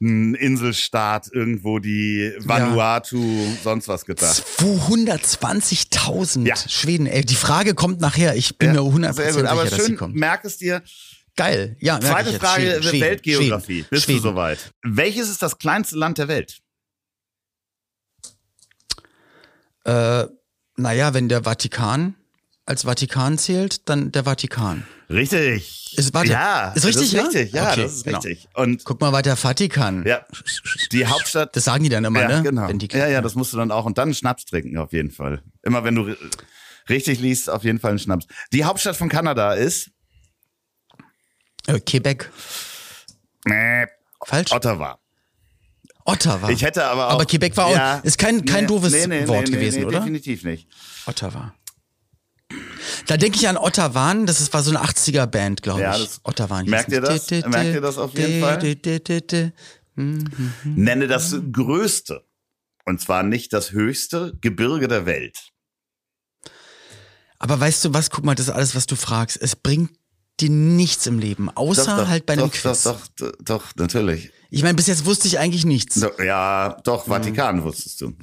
einen Inselstaat irgendwo die Vanuatu sonst was gedacht. 220.000 Ja. Schweden. Ey, die Frage kommt nachher. Ich bin mir 100% Sehr gut, aber sicher, dass sie schön, kommt. merk es dir. Geil. Ja, Zweite. Frage, Schweden, Weltgeografie. Schweden, Bist Schweden. du soweit? Welches ist das kleinste Land der Welt? Äh, naja, wenn der Vatikan als Vatikan zählt, dann der Vatikan. Richtig. Ist- warte, ja, ist richtig, das ist ja? richtig. Ja, Okay, das ist genau. richtig. Und Guck mal weiter, Vatikan. ja, die Hauptstadt. Das sagen die dann immer, ja, ne? genau. Wenn die, ja, ja, das musst du dann auch. Und dann einen Schnaps trinken, auf jeden Fall. Immer wenn du ri- richtig liest, auf jeden Fall einen Schnaps. Die Hauptstadt von Kanada ist äh, Quebec. äh, Falsch? Ottawa. Ottawa. Ich hätte aber auch. Aber Quebec war auch- ist kein- kein doofes Wort gewesen, oder? Definitiv nicht. Ottawa. Da denke ich an Ottawa, das war so eine 80er-Band, glaube Ja, ich. das- Ottawa. merkt ihr das? Merkt ihr das auf jeden Fall? Nenne das größte. Und zwar nicht das höchste Gebirge der Welt. Aber weißt du was? Guck mal, das ist alles, was du fragst. Es bringt dir nichts im Leben, außer Doch, doch, halt bei einem doch, Quiz. Doch, doch, doch, natürlich. Ich meine, bis jetzt wusste ich eigentlich nichts. Doch, Ja, doch, Vatikan wusstest du.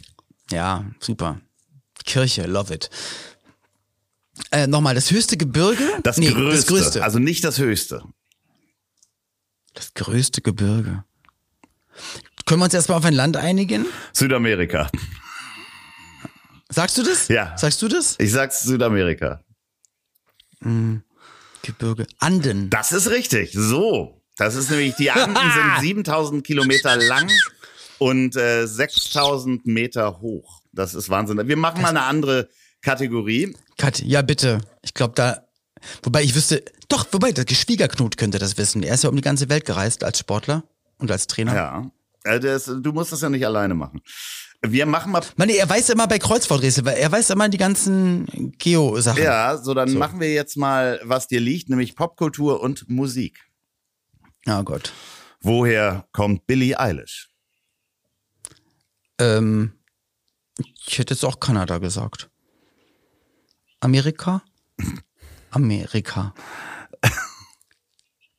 Ja, super. Kirche, love it. Äh, Nochmal, das höchste Gebirge? Das, nee, größte, das größte. Also nicht das höchste. das größte Gebirge. Können wir uns erstmal auf ein Land einigen? Südamerika. Sagst du das? Ja. Sagst du das? Ich sag's Südamerika. Gebirge. Anden. Das ist richtig. So. Das ist nämlich, die Anden sind 7000 Kilometer lang und äh, 6000 Meter hoch. Das ist Wahnsinn. Wir machen mal eine andere Kategorie. Kat, ja bitte. Ich glaube da, wobei ich wüsste, doch, wobei der Schwiegerknut könnte das wissen. Er ist ja um die ganze Welt gereist als Sportler und als Trainer. Ja. Äh, das, du musst das ja nicht alleine machen. Wir machen mal. Mann, er weiß immer bei Kreuzworträtsel, weil er weiß immer die ganzen Geo-Sachen. Ja, so dann machen wir jetzt mal, was dir liegt, nämlich Popkultur und Musik. Oh Gott. Woher kommt Billie Eilish? Ähm, ich hätte jetzt auch Kanada gesagt. Amerika? Amerika.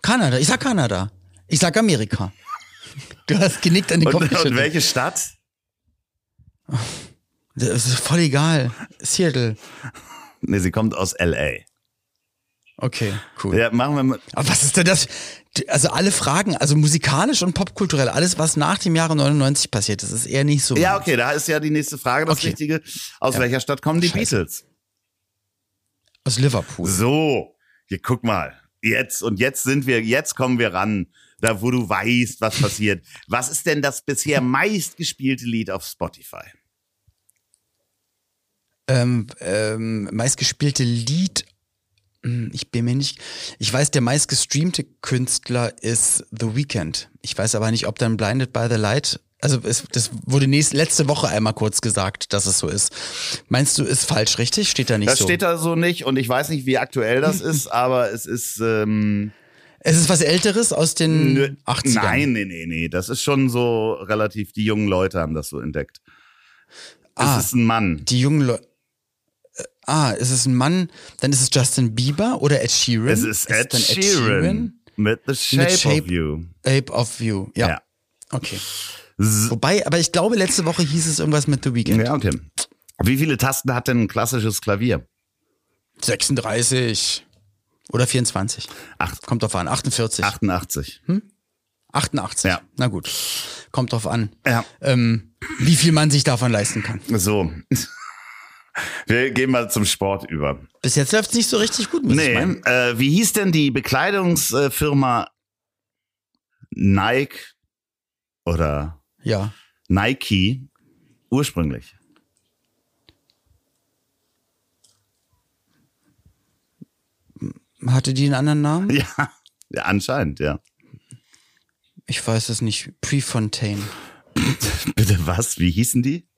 Kanada, ich sag Kanada. Ich sag Amerika. Du hast genickt an den Kopf Und, und welche Stadt? Das ist voll egal. Seattle. Nee, sie kommt aus L.A. Okay, cool. Ja, machen wir mal. Aber was ist denn das? Also alle Fragen, also musikalisch und popkulturell, alles, was nach dem Jahre 99 passiert ist, ist eher nicht so. Ja, okay, da ist ja die nächste Frage das Okay. Richtige. Aus welcher Stadt kommen die Scheiße. Beatles? Aus Liverpool. So, Hier, guck mal. Jetzt und jetzt sind wir, jetzt kommen wir ran, da wo du weißt, was passiert. Was ist denn das bisher meistgespielte Lied auf Spotify? Ähm, ähm, meistgespielte Lied. hm, Ich bin mir nicht. Ich weiß, der meistgestreamte Künstler ist The Weeknd. Ich weiß aber nicht, ob dann Blinded by the Light. Also es, das wurde nächst, letzte Woche einmal kurz gesagt, dass es so ist. Meinst du, ist falsch, richtig? Steht da nicht Das so? steht da so nicht und ich weiß nicht, wie aktuell das ist, aber es ist ähm, es ist was Älteres aus den nö, 80ern. Nein, nee, nee, nee. Das ist schon so relativ, die jungen Leute haben das so entdeckt. Es Ah. ist ein Mann. Die jungen Leute. Ah, ist es ein Mann? Dann ist es Justin Bieber oder Ed Sheeran? Es ist Ed, dann Sheeran, mit The Shape, Shape- of You. Ape of You. Ja. Ja. Okay. S- Wobei, aber ich glaube, letzte Woche hieß es irgendwas mit The Weeknd. Ja, okay. Wie viele Tasten hat denn ein klassisches Klavier? 36 oder 24. Acht, Kommt drauf an. 48. 88. 88. Ja. Na gut. Kommt drauf an. Ja, Ähm, wie viel man sich davon leisten kann. so. Wir gehen mal zum Sport über. Bis jetzt läuft es nicht so richtig gut, muss Nee, äh, wie hieß denn die Bekleidungsfirma Nike oder Ja. Nike ursprünglich? Hatte die einen anderen Namen? Ja, ja anscheinend, ja. Ich weiß es nicht. Prefontaine. Bitte was? Wie hießen die?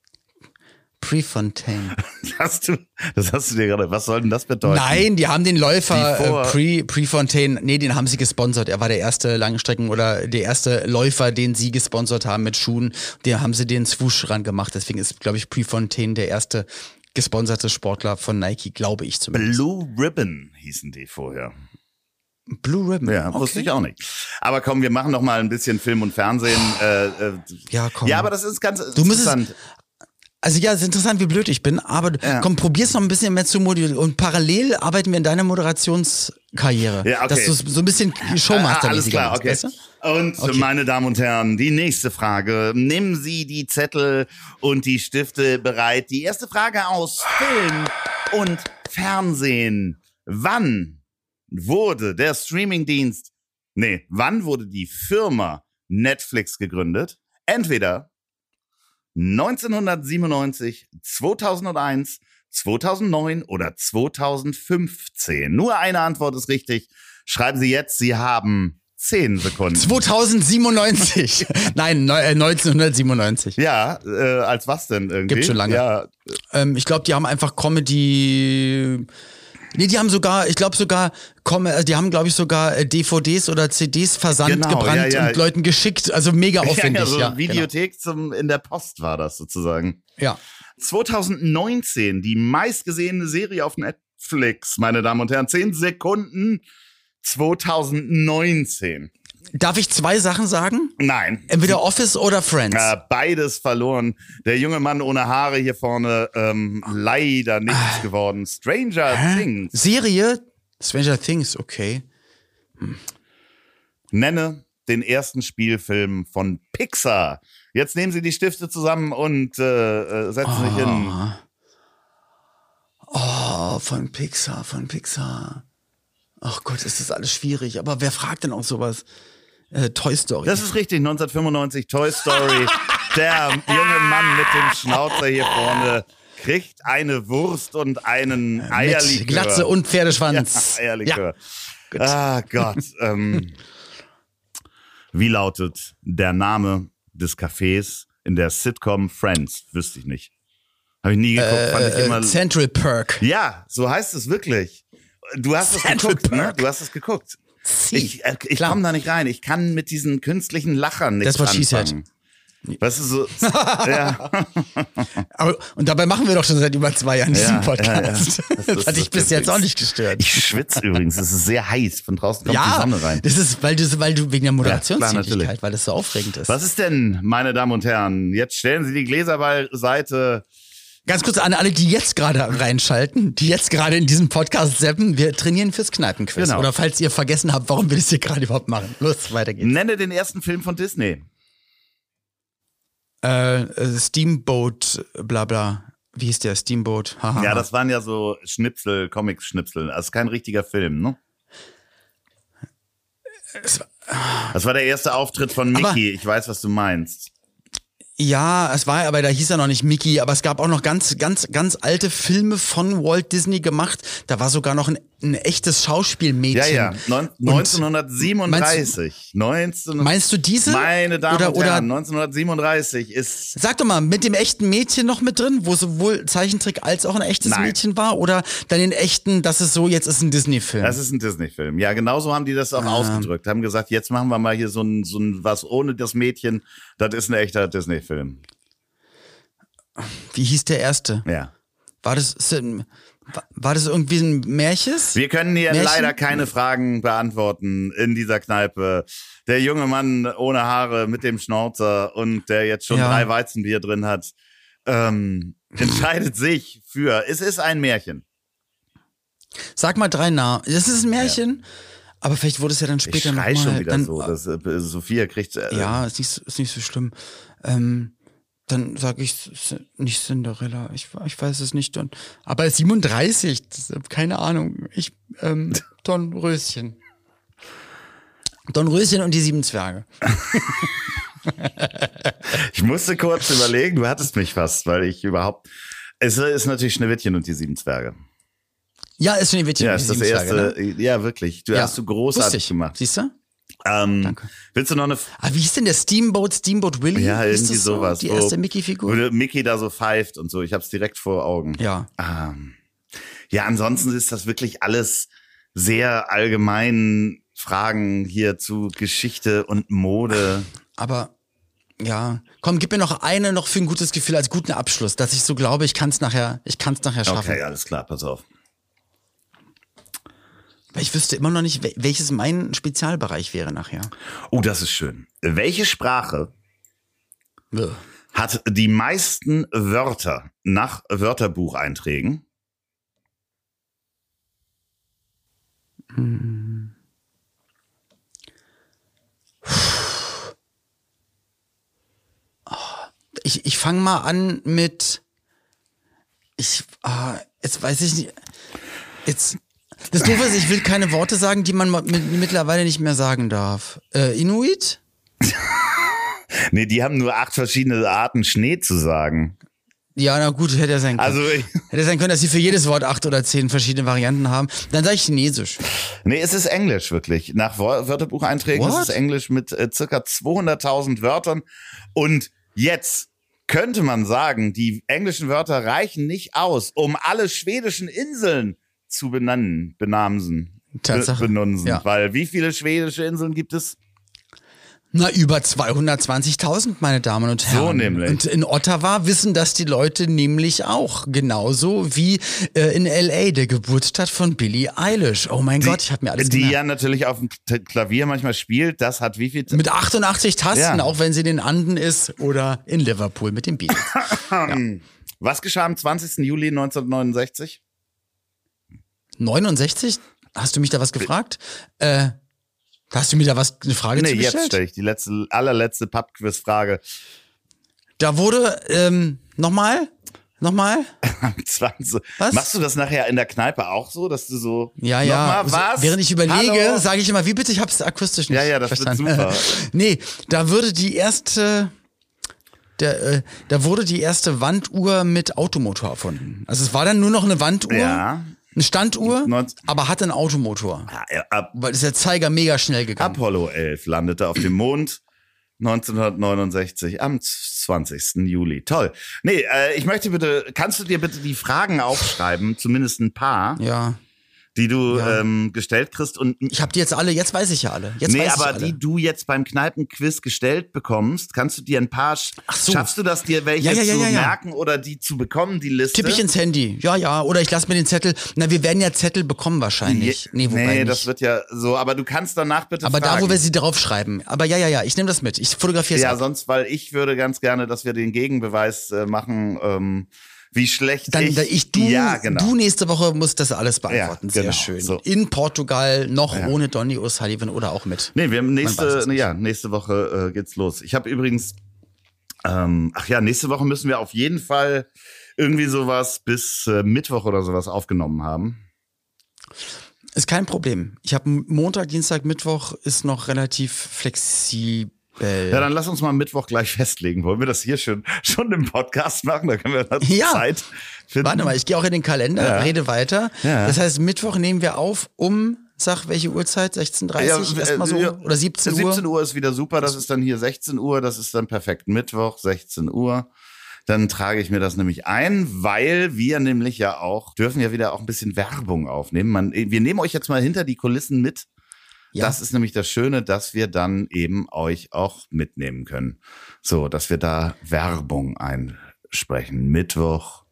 Prefontaine. Hast du, das hast du dir gerade, was soll denn das bedeuten? Nein, die haben den Läufer äh, Pre, Prefontaine, nee, den haben sie gesponsert. Er war der erste Langstrecken oder der erste Läufer, den sie gesponsert haben mit Schuhen. Der haben sie den Swoosh ran gemacht. Deswegen ist, glaube ich, Prefontaine der erste gesponserte Sportler von Nike, glaube ich zumindest. Blue Ribbon hießen die vorher. Blue Ribbon. Ja, wusste ich auch nicht. Aber komm, wir machen noch mal ein bisschen Film und Fernsehen. Äh, äh, Ja, komm. ja, aber das ist ganz Du interessant. Also ja, es ist interessant, wie blöd ich bin, aber Ja. komm, probier's noch ein bisschen mehr zu modellieren. Und parallel arbeiten wir in deiner Moderationskarriere. Ja, okay. Dass du so ein bisschen Ah, Showmaster alles klar, okay. Weißt du? Und Okay. meine Damen und Herren, die nächste Frage. Nehmen Sie die Zettel und die Stifte bereit. Die erste Frage aus Film und Fernsehen. Wann wurde der Streamingdienst, nee, wann wurde die Firma Netflix gegründet? Entweder 1997, 2001, 2009 oder 2015. Nur eine Antwort ist richtig. Schreiben Sie jetzt, Sie haben 10 Sekunden. 2097. Nein, neu- äh, 1997. Ja, äh, als was denn irgendwie? Gibt schon lange. Ja, Ähm, ich glaube, die haben einfach Comedy. Nee, die haben sogar, ich glaube sogar, äh, die haben, glaube ich, sogar äh, DVDs oder CDs versandt, Genau, gebrannt ja, ja. und Leuten geschickt. Also mega aufwendig. ja, so ja, Videothek zum, in der Post war das sozusagen. Genau. Ja. 2019, die meistgesehene Serie auf Netflix, meine Damen und Herren. 10 Sekunden. 2019. Darf ich zwei Sachen sagen? Nein. Entweder Office oder Friends. Äh, beides verloren. Der junge Mann ohne Haare hier vorne, ähm, leider nichts geworden. Stranger Things. Serie Stranger Things, okay. Nenne den ersten Spielfilm von Pixar. Jetzt nehmen Sie die Stifte zusammen und äh, äh, setzen sich hin. Oh, von Pixar, von Pixar. Ach Gott, ist das alles schwierig. Aber wer fragt denn auch sowas? Äh, Toy Story. Das ist richtig, 1995 Toy Story. Der junge Mann mit dem Schnauzer hier vorne kriegt eine Wurst und einen Mit Eierlikör. Glatze und Pferdeschwanz. Ja, Eierlikör. Gut. Ah Gott. Ähm, wie lautet der Name des Cafés in der Sitcom Friends? Wüsste ich nicht. Habe ich nie geguckt, fand ich immer. Äh, Central Perk. Ja, so heißt es wirklich. Du hast es geguckt, ne? Du hast es geguckt. Ich, äh, ich komme da nicht rein. Ich kann mit diesen künstlichen Lachern nichts what she said. anfangen. Weißt du, so, ja, Aber, und dabei machen wir doch schon seit über zwei Jahren diesen Ja, Podcast. ja. Das Das, ist hat dich bis jetzt auch nicht gestört. ich schwitze übrigens. Es ist sehr heiß. Von draußen kommt die Sonne rein. das ist, weil du, weil du wegen der Moderationstätigkeit, weil das so aufregend ist. Was ist denn, meine Damen und Herren? Jetzt stellen Sie die Gläser beiseite. Ganz kurz an alle, die jetzt gerade reinschalten, die jetzt gerade in diesem Podcast zappen, wir trainieren fürs Kneipenquiz. Genau. Oder falls ihr vergessen habt, warum wir das hier gerade überhaupt machen. Los, weiter geht's. Nenne den ersten Film von Disney. Äh, äh, Steamboat, bla bla. Wie hieß der? Steamboat. Haha. Ja, das waren ja so Schnipsel, Comics-Schnipsel. Also kein richtiger Film, ne? Das war der erste Auftritt von Mickey. Ich weiß, was du meinst. Ja, es war, aber da hieß er noch nicht Mickey, aber es gab auch noch ganz, ganz, ganz alte Filme von Walt Disney gemacht. Da war sogar noch ein, ein echtes Schauspielmädchen. Ja, ja, Neun, 1937. Meinst, 19, meinst du diese? Meine Damen oder, und Herren, 1937 ist. Sag doch mal, mit dem echten Mädchen noch mit drin, wo sowohl Zeichentrick als auch ein echtes Nein. Mädchen war? Oder dann den echten, das ist so, jetzt ist ein Disney-Film? Das ist ein Disney-Film. Ja, genauso haben die das auch ausgedrückt. Haben gesagt, jetzt machen wir mal hier so ein, so ein was ohne das Mädchen. Das ist ein echter Disney-Film. Wie hieß der erste? Ja. War das, war das irgendwie ein Märches? Wir können hier Märchen? leider keine Fragen beantworten in dieser Kneipe. Der junge Mann ohne Haare mit dem Schnauzer und der jetzt schon Ja. drei Weizenbier drin hat, ähm, entscheidet sich für, es ist ein Märchen. Sag mal drei Namen. Das ist ein Märchen, aber vielleicht wurde es ja dann Ich später schrei nochmal. schon wieder dann, so. Das, äh, Sophia kriegt. Äh, Ja, ist nicht, ist nicht so schlimm. Ähm, dann sage ich nicht Cinderella. Ich, ich weiß es nicht. Don, aber 37, das, keine Ahnung. Ich, ähm, Dornröschen. Dornröschen und die sieben Zwerge. Ich musste kurz überlegen, du hattest mich fast, weil ich überhaupt. Es ist natürlich Schneewittchen und die sieben Zwerge. Ja, ist Schneewittchen Ja, und die ist das sieben erste. Zwerge. Ne? Ja, wirklich. Du Ja, hast du großartig gemacht. Siehst du? Ähm, Danke. Willst du noch eine Ah, wie hieß denn der Steamboat, Steamboat Willie? Ja, Hieß irgendwie sowas. Die wo- erste Wo Mickey-Figur? der Mickey da so pfeift und so. Ich hab's direkt vor Augen. Ja. Ähm, ja, ansonsten ist das wirklich alles sehr allgemein Fragen hier zu Geschichte und Mode. Aber ja, komm, gib mir noch eine noch für ein gutes Gefühl als guten Abschluss, dass ich so glaube, ich kann es nachher, ich kann es nachher schaffen. Okay, alles klar, pass auf. Weil ich wüsste immer noch nicht, wel- welches mein Spezialbereich wäre nachher. Oh, das ist schön. Welche Sprache hat die meisten Wörter nach Wörterbucheinträgen? Ich, ich fange mal an mit. Ich, ah, jetzt weiß ich nicht. Jetzt. Das Doofe ist, ich will keine Worte sagen, die man mit, mittlerweile nicht mehr sagen darf. Äh, Inuit? Nee, die haben nur acht verschiedene Arten Schnee zu sagen. Ja, na gut, hätte ja sein können. Also, ich, hätte sein können, dass sie für jedes Wort acht oder zehn verschiedene Varianten haben. Dann sage ich Chinesisch. nee, es ist Englisch wirklich. Nach Wörterbucheinträgen What? ist es Englisch mit äh, circa 200.000 Wörtern. Und jetzt könnte man sagen, die englischen Wörter reichen nicht aus, um alle schwedischen Inseln zu benennen, benamsen, be Tatsache. benunsen. Ja. Weil wie viele schwedische Inseln gibt es? Na, über 220.000, meine Damen und Herren. So nämlich. Und in Ottawa wissen das die Leute nämlich auch. Genauso wie äh, in L.A., der Geburtsstadt von Billie Eilish. Oh mein Gott, ich habe mir alles Die gemerkt. ja natürlich auf dem Klavier manchmal spielt. Das hat wie viel? Mit 88 Tasten, Ja. auch wenn sie in den Anden ist oder in Liverpool mit den Beatles. Was geschah am 20. Juli 1969? 69? Hast du mich da was gefragt? Äh, hast du mir da was, eine Frage Nee, jetzt stelle ich die letzte, allerletzte Pub-Quiz-Frage. Da wurde, ähm, nochmal? Nochmal? Am 20. Was? Machst du das nachher in der Kneipe auch so, dass du so. Ja, ja. Nochmal, Also, was? Während ich überlege, sage ich immer, wie bitte, ich hab's akustisch nicht Ja, ja, das wird verstanden. super. nee, da würde die erste, der, äh, da wurde die erste Wanduhr mit Automotor erfunden. Also es war dann nur noch eine Wanduhr, Ja. Eine Standuhr, aber hatte einen Automotor. Ja, Ab Weil ist der Zeiger mega schnell gegangen. Apollo 11 landete auf dem Mond 1969 am 20. Juli. Toll. Nee, äh, ich möchte bitte, kannst du dir bitte die Fragen aufschreiben, zumindest ein paar, Ja. Die du Ja. ähm, gestellt kriegst und Ich habe die jetzt alle, jetzt weiß ich ja alle. Jetzt nee, weiß aber ich alle. die du jetzt beim Kneipenquiz gestellt bekommst, kannst du dir ein paar, so. schaffst du das dir welche Ja, ja, zu merken oder die zu bekommen, die Liste? Tippe ich ins Handy. Ja, ja. Oder ich lasse mir den Zettel. Na, wir werden ja Zettel bekommen wahrscheinlich. Nee, wobei nee nicht. das wird ja so, aber du kannst danach bitte Aber fragen. da, wo wir sie draufschreiben. Aber ja, ja, ja, ich nehme das mit. Ich fotografiere es Ja, ab. sonst, weil ich würde ganz gerne, dass wir den Gegenbeweis äh, machen, ähm, wie schlecht Dann, ich, ich, ich du, ja, genau. du nächste Woche musst das alles beantworten. Ja, Sehr genau, schön. so. In Portugal, noch ohne Donny O'Sullivan oder auch mit. Nee, wir haben nächste, ja, nächste Woche äh, geht's los. Ich habe übrigens, ähm, ach ja, nächste Woche müssen wir auf jeden Fall irgendwie sowas bis äh, Mittwoch oder sowas aufgenommen haben. Ist kein Problem. Ich habe Montag, Dienstag, Mittwoch ist noch relativ flexibel. Ja, dann lass uns mal Mittwoch gleich festlegen. Wollen wir das hier schon, schon im Podcast machen? Da können wir dann Ja. Zeit finden. Warte mal, ich gehe auch in den Kalender, Ja. rede weiter. Ja. Das heißt, Mittwoch nehmen wir auf um, sag welche Uhrzeit? 16.30 Ja, Uhr? äh, Erstmal so? ja. Oder 17 Uhr? 17 Uhr ist wieder super. Das ist dann hier 16 Uhr. Das ist dann perfekt. Mittwoch, 16 Uhr. Dann trage ich mir das nämlich ein, weil wir nämlich ja auch, dürfen ja wieder auch ein bisschen Werbung aufnehmen. Man, wir nehmen euch jetzt mal hinter die Kulissen mit. Ja. Das ist nämlich das Schöne, dass wir dann eben euch auch mitnehmen können. So, dass wir da Werbung einsprechen. Mittwoch,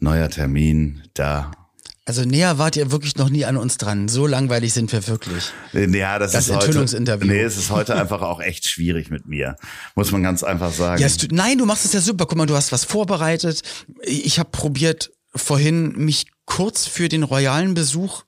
neuer Termin, da. Also näher wart ihr wirklich noch nie an uns dran. So langweilig sind wir wirklich. Ja, das, Das ist heute, Enthüllungsinterview. Nee, es ist heute einfach auch echt schwierig mit mir. Muss man ganz einfach sagen. Ja, tut- nein, du machst es ja super. Guck mal, du hast was vorbereitet. Ich habe probiert vorhin mich kurz für den royalen Besuch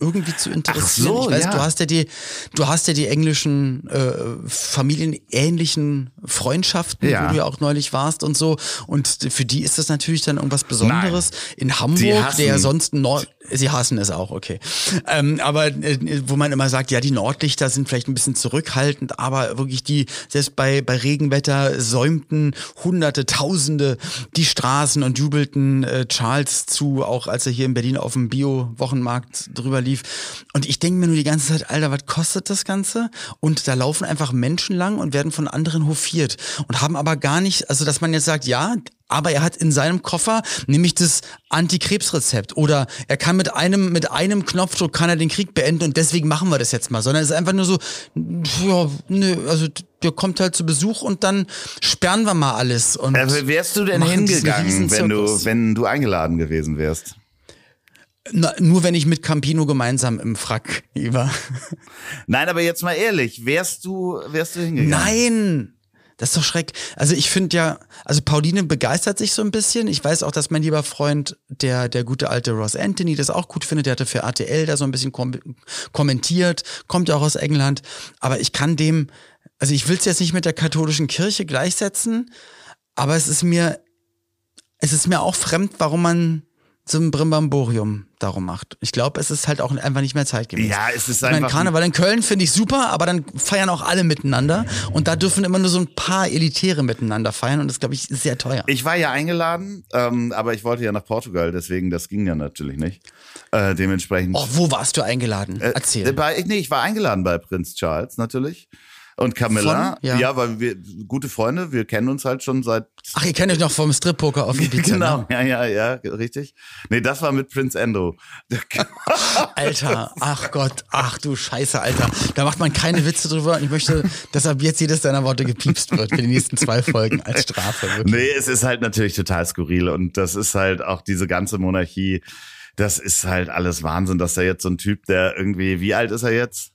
irgendwie zu interessieren. Ach so, ich weiß, ja. du hast ja die, du hast ja die englischen äh, familienähnlichen Freundschaften, Ja. wo du ja auch neulich warst und so. Und für die ist das natürlich dann irgendwas Besonderes. In Hamburg, der ja sonst Nord, sie hassen es auch, okay. Ähm, aber äh, wo man immer sagt, ja, die Nordlichter sind vielleicht ein bisschen zurückhaltend, aber wirklich die, selbst bei, bei Regenwetter säumten Hunderte, Tausende die Straßen und jubelten äh, Charles zu, auch als er hier in Berlin auf dem Bio-Wochenmarkt drüber lief. Und ich denke mir nur die ganze Zeit, Alter, was kostet das Ganze? Und da laufen einfach Menschen lang und werden von anderen hofiert und haben aber gar nicht, also dass man jetzt sagt, ja, aber er hat in seinem Koffer nämlich das Antikrebsrezept oder er kann mit einem mit einem Knopfdruck kann er den Krieg beenden und deswegen machen wir das jetzt mal, sondern es ist einfach nur so ja, nö, also der kommt halt zu Besuch und dann sperren wir mal alles und Äh, wärst du denn hingegangen, wenn du, wenn du eingeladen gewesen wärst? Na, nur wenn ich mit Campino gemeinsam im Frack war. Nein, aber jetzt mal ehrlich, wärst du, wärst du hingegangen? Nein! Das ist doch schreck. Also ich finde ja, also Pauline begeistert sich so ein bisschen. Ich weiß auch, dass mein lieber Freund, der, der gute alte Ross Anthony, das auch gut findet. Der hatte für RTL da so ein bisschen kom kommentiert, kommt ja auch aus England. Aber ich kann dem, also ich will es jetzt nicht mit der katholischen Kirche gleichsetzen, aber es ist mir, es ist mir auch fremd, warum man ein Brimbamborium darum macht. Ich glaube, es ist halt auch einfach nicht mehr zeitgemäß. Ja, es ist Ich meine, einfach. Karneval in Köln finde ich super, aber dann feiern auch alle miteinander und da dürfen immer nur so ein paar Elitäre miteinander feiern und das, glaube ich, ist sehr teuer. Ich war ja eingeladen, ähm, aber ich wollte ja nach Portugal, deswegen das ging ja natürlich nicht. Äh, dementsprechend. Oh, wo warst du eingeladen? Äh, Erzähl. Bei, nee, ich war eingeladen bei Prinz Charles natürlich. Und Camilla, Von? Ja. ja. weil wir gute Freunde, wir kennen uns halt schon seit Ach, ihr kennt euch noch vom Strip-Poker auf Ibiza, genau, ne? ja, ja, ja, richtig. Nee, das war mit Prinz Endo. Alter, ach Gott, ach du Scheiße, Alter. Da macht man keine Witze drüber und ich möchte, dass ab jetzt jedes deiner Worte gepiepst wird für die nächsten zwei Folgen als Strafe. Wirklich. Nee, es ist halt natürlich total skurril und das ist halt auch diese ganze Monarchie, das ist halt alles Wahnsinn, dass da jetzt so ein Typ, der irgendwie, wie alt ist er jetzt?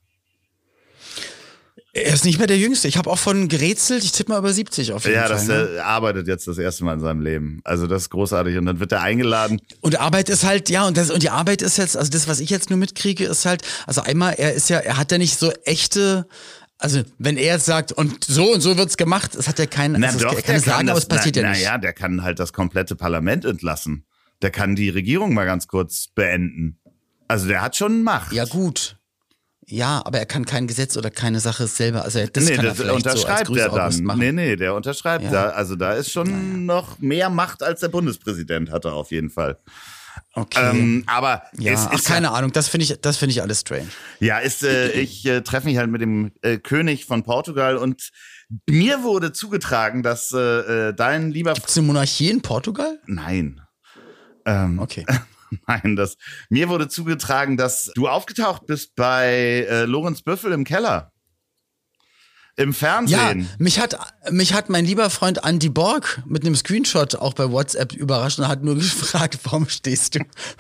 Er ist nicht mehr der Jüngste. Ich habe auch von gerätselt, ich tippe mal über 70 auf jeden Ja, Fall. das, ne? der arbeitet jetzt das erste Mal in seinem Leben. Also das ist großartig und dann wird er eingeladen. Und Arbeit ist halt, ja, und, das, und die Arbeit ist jetzt, also das, was ich jetzt nur mitkriege, ist halt, also einmal, er ist ja, er hat ja nicht so echte, also wenn er jetzt sagt, und so und so wird's gemacht, es hat ja keinen, Na also doch, er kann es sagen, kann aber das, es passiert na, ja nicht. Naja, der kann halt das komplette Parlament entlassen. Der kann die Regierung mal ganz kurz beenden. Also der hat schon Macht. Ja, gut. Ja, aber er kann kein Gesetz oder keine Sache selber, also das nee, kann er das so als unterschreibt er Grüßaugust dann. machen. Nee, nee, der unterschreibt Ja. da. Also da ist schon noch mehr Macht als der Bundespräsident hat er auf jeden Fall. Okay. Ähm, aber ja, es ach, ist keine Ahnung, das finde ich, das finde ich alles strange. Ja, ist, äh, ich äh, treffe mich halt mit dem äh, König von Portugal und mir wurde zugetragen, dass äh, äh, dein lieber Gibt's eine Monarchie in Portugal? Nein. Ähm, Okay. Nein, das mir wurde zugetragen, dass du aufgetaucht bist bei äh, Lorenz Büffel im Keller. Im Ja, Fernsehen. mich hat, mich hat mein lieber Freund Andy Borg mit einem Screenshot auch bei WhatsApp überrascht und hat nur gefragt, warum stehst du,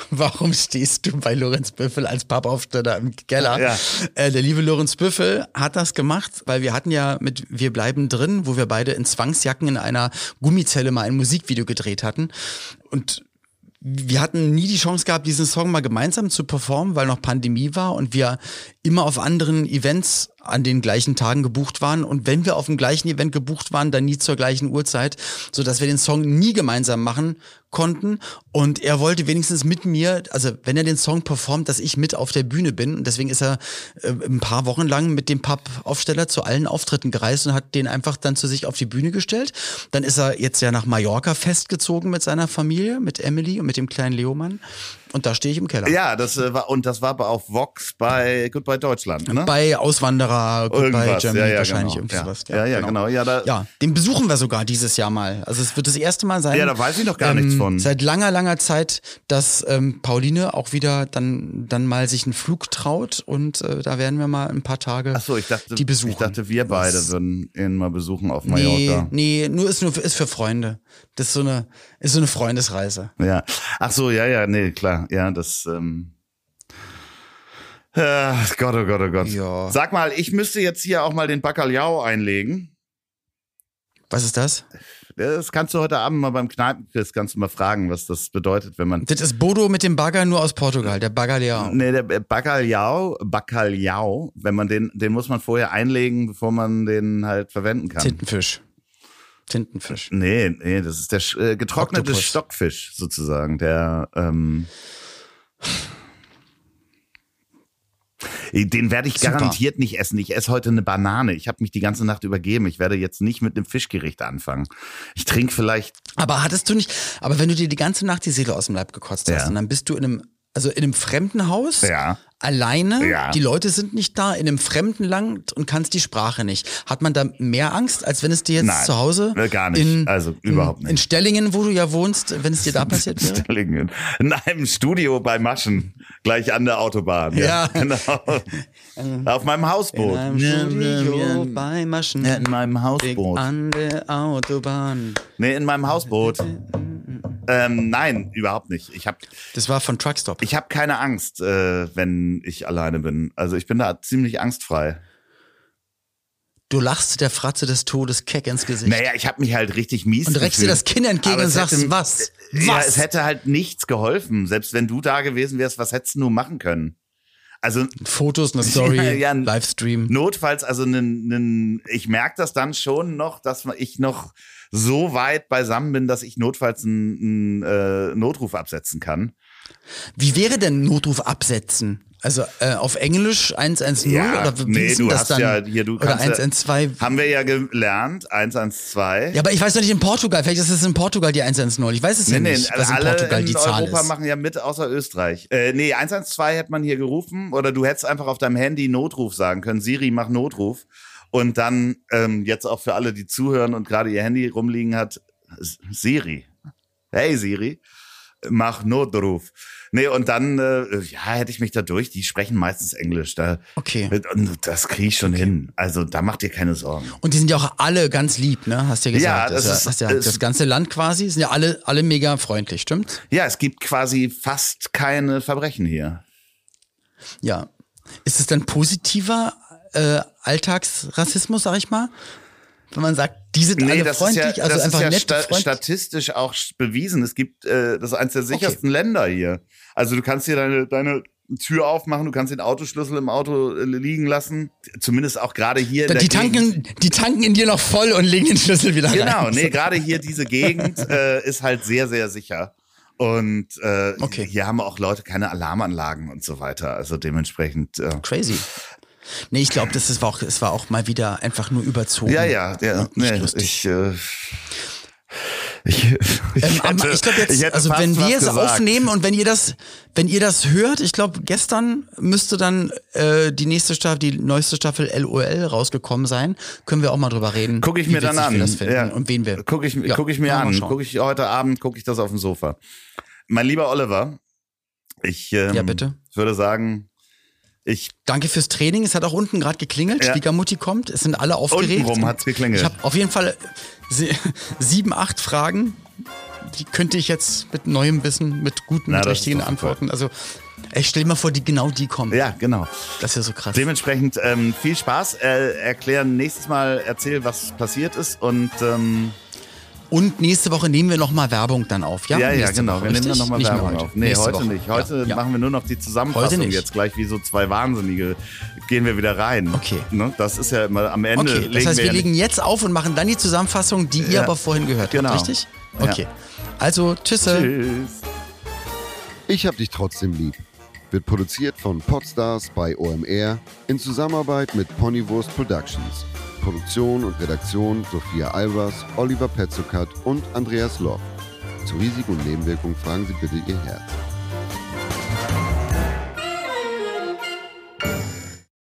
warum stehst du bei Lorenz Büffel als Pappaufsteller im Keller? Ja. Äh, der liebe Lorenz Büffel hat das gemacht, weil wir hatten ja mit Wir bleiben drin, wo wir beide in Zwangsjacken in einer Gummizelle mal ein Musikvideo gedreht hatten und wir hatten nie die Chance gehabt, diesen Song mal gemeinsam zu performen, weil noch Pandemie war und wir immer auf anderen Events an den gleichen Tagen gebucht waren. Und wenn wir auf dem gleichen Event gebucht waren, dann nie zur gleichen Uhrzeit, so dass wir den Song nie gemeinsam machen konnten. Und er wollte wenigstens mit mir, also wenn er den Song performt, dass ich mit auf der Bühne bin. Und deswegen ist er äh, ein paar Wochen lang mit dem Pappaufsteller zu allen Auftritten gereist und hat den einfach dann zu sich auf die Bühne gestellt. Dann ist er jetzt ja nach Mallorca festgezogen mit seiner Familie, mit Emily und mit dem kleinen Leomann und da stehe ich im Keller. Ja, das äh, war und das war aber auf Vox bei Goodbye Deutschland, ne? Bei Auswanderer, Goodbye Irgendwas, Germany ja, ja, wahrscheinlich genau. irgendwas. Ja, ja, ja, genau. Ja, da- ja, den besuchen wir sogar dieses Jahr mal. Also es wird das erste Mal sein. ähm, Ja, da weiß ich noch gar nichts von. Seit langer, langer Zeit, dass ähm, Pauline auch wieder dann dann mal sich einen Flug traut und äh, da werden wir mal ein paar Tage Ach so, ich dachte, die besuchen. ich dachte, wir beide Das- würden ihn mal besuchen auf Nee, Mallorca. nee, nur ist nur für, ist für Freunde. Das ist so eine ist so eine Freundesreise. Ja. Ach so, ja, ja, nee, klar. Ja, das. Ähm ja, Gott, oh Gott, oh Gott. Ja. Sag mal, ich müsste jetzt hier auch mal den Bacalhau einlegen. Was ist das? Das kannst du heute Abend mal beim Kneipenquiz, kannst du mal fragen, was das bedeutet, wenn man. Das ist Bodo mit dem Bagger nur aus Portugal, der Bagger Nee, der Bacalhau, Bacalhau, wenn man den, den muss man vorher einlegen, bevor man den halt verwenden kann. Tintenfisch. Tintenfisch. Nee, nee, das ist der äh, getrocknete Oktopus. Stockfisch sozusagen, der ähm, den werde ich Super. garantiert nicht essen. Ich esse heute eine Banane. Ich habe mich die ganze Nacht übergeben. Ich werde jetzt nicht mit einem Fischgericht anfangen. Ich trinke vielleicht Aber hattest du nicht, aber wenn du dir die ganze Nacht die Seele aus dem Leib gekotzt hast Ja. und dann bist du in einem, also in einem fremden Haus, Ja. alleine, Ja. die Leute sind nicht da, in einem fremden Land und kannst die Sprache nicht. Hat man da mehr Angst, als wenn es dir jetzt Nein, zu Hause äh, gar nicht. in, Also überhaupt nicht. in Stellingen, wo du ja wohnst, wenn es dir da passiert wäre? Stellingen. in einem Studio bei Maschen, gleich an der Autobahn. Ja, Ja. genau. Auf meinem Hausboot. In einem Studio bei Maschen. Ja, in meinem Hausboot. An der Autobahn. Nee, in meinem Hausboot. Ähm, nein, überhaupt nicht. Ich habe Das war von Truckstop. ich hab keine Angst, äh, wenn ich alleine bin. Also ich bin da ziemlich angstfrei. Du lachst der Fratze des Todes keck ins Gesicht. Naja, ich habe mich halt richtig mies Und reckst dir das Kinn entgegen und sagst, hätte- was? Ja, Was? es hätte halt nichts geholfen. Selbst wenn du da gewesen wärst, was hättest du machen können? Also Fotos, eine Story, Ja, ja, Livestream. notfalls, also nen, nen, ich merke das dann schon noch, dass ich noch so weit beisammen bin, dass ich notfalls einen, einen äh, Notruf absetzen kann. Wie wäre denn Notruf absetzen? Also äh, auf Englisch 110 oder wie nee, du das hast dann? ja hier, du oder kannst ja, 112. haben wir ja gelernt, 112. Ja, aber ich weiß doch nicht in Portugal. Vielleicht ist es in Portugal die 110. Ich weiß es ja Nee, nee, nicht, was in alle Portugal in die Zahl Europa ist. machen ja mit, außer Österreich. Äh, nee, 112 hätte man hier gerufen oder du hättest einfach auf deinem Handy Notruf sagen können. Siri, mach Notruf. Und dann ähm, jetzt auch für alle, die zuhören und gerade ihr Handy rumliegen hat, Siri. Hey Siri, mach Notruf. Nee, und dann, äh, ja, hätte ich mich da durch. Die sprechen meistens Englisch. Da, Okay. das kriege ich schon hin. Also da macht dir keine Sorgen. Und die sind ja auch alle ganz lieb, ne? Hast du ja Ja, gesagt. das das, ist- ja, es- das ganze Land quasi sind ja alle, alle mega freundlich, stimmt? Ja, es gibt quasi fast keine Verbrechen hier. Ja. Ist es dann positiver äh, Alltagsrassismus, sag ich mal? Wenn man sagt, die sind alle das freundlich, ist ja, also das einfach ist ja nett, sta freundlich. statistisch auch bewiesen. Es gibt, äh, das ist eines der sichersten Länder hier. Also du kannst hier deine, deine Tür aufmachen, du kannst den Autoschlüssel im Auto äh, liegen lassen. Zumindest auch gerade hier die Gegend. tanken, die tanken in dir noch voll und legen den Schlüssel wieder Genau, rein. nee, gerade hier diese Gegend äh, ist halt sehr, sehr sicher. Und äh, Okay. hier haben auch Leute keine Alarmanlagen und so weiter. Also dementsprechend. Äh, Crazy. Nee, ich glaube, das ist- war auch, es war auch mal wieder einfach nur überzogen. ja, ja, ja. Nee, ich, äh, ich, ich, Ähm, aber hätte- ich glaube jetzt, also wenn wir es aufnehmen und wenn ihr das, wenn ihr das hört, ich glaube gestern müsste dann äh, die nächste Staffel, die neueste Staffel LOL rausgekommen sein, können wir auch mal drüber reden. Guck ich mir dann an. das finden Ja. und wen wir. Guck ich, Ja, guck ich mir an. Guck ich heute Abend gucke ich das auf dem Sofa. Mein lieber Oliver, ich ähm, Ja, bitte. würde sagen, ich Danke fürs Training. Es hat auch unten gerade geklingelt. Ja. Schwiegermutti kommt. Es sind alle aufgeregt. untenrum hat's geklingelt. Ich habe auf jeden Fall sie- sieben, acht Fragen. Die könnte ich jetzt mit neuem Wissen, mit guten, Na, mit richtigen. Antworten. Also, ich stell mir vor, die genau die kommen. ja, genau. Das ist ja so krass. Dementsprechend ähm, viel Spaß. Äh, erklären nächstes Mal, erzähl, was passiert ist und ähm, Und nächste Woche nehmen wir nochmal Werbung dann auf, ja? Ja, ja, genau. Woche, wir nehmen dann nochmal Werbung heute. auf. Nee, Nächste heute Woche. nicht. Heute ja, ja. machen wir nur noch die Zusammenfassung. Heute nicht. Jetzt gleich wie so zwei Wahnsinnige gehen wir wieder rein. Okay. Ne? Das ist ja immer am Ende. Okay, legen das heißt, wir ja legen jetzt auf und machen dann die Zusammenfassung, die ihr aber vorhin gehört genau. habt, richtig? Ja. Okay. Also, tschüsse. Tschüss. Ich hab dich trotzdem lieb. Wird produziert von Podstars bei OMR in Zusammenarbeit mit Ponywurst Productions. Produktion und Redaktion Sophia Albers, Oliver Petzokat und Andreas Loff. Zu Risiken und Nebenwirkungen fragen Sie bitte Ihr Herz.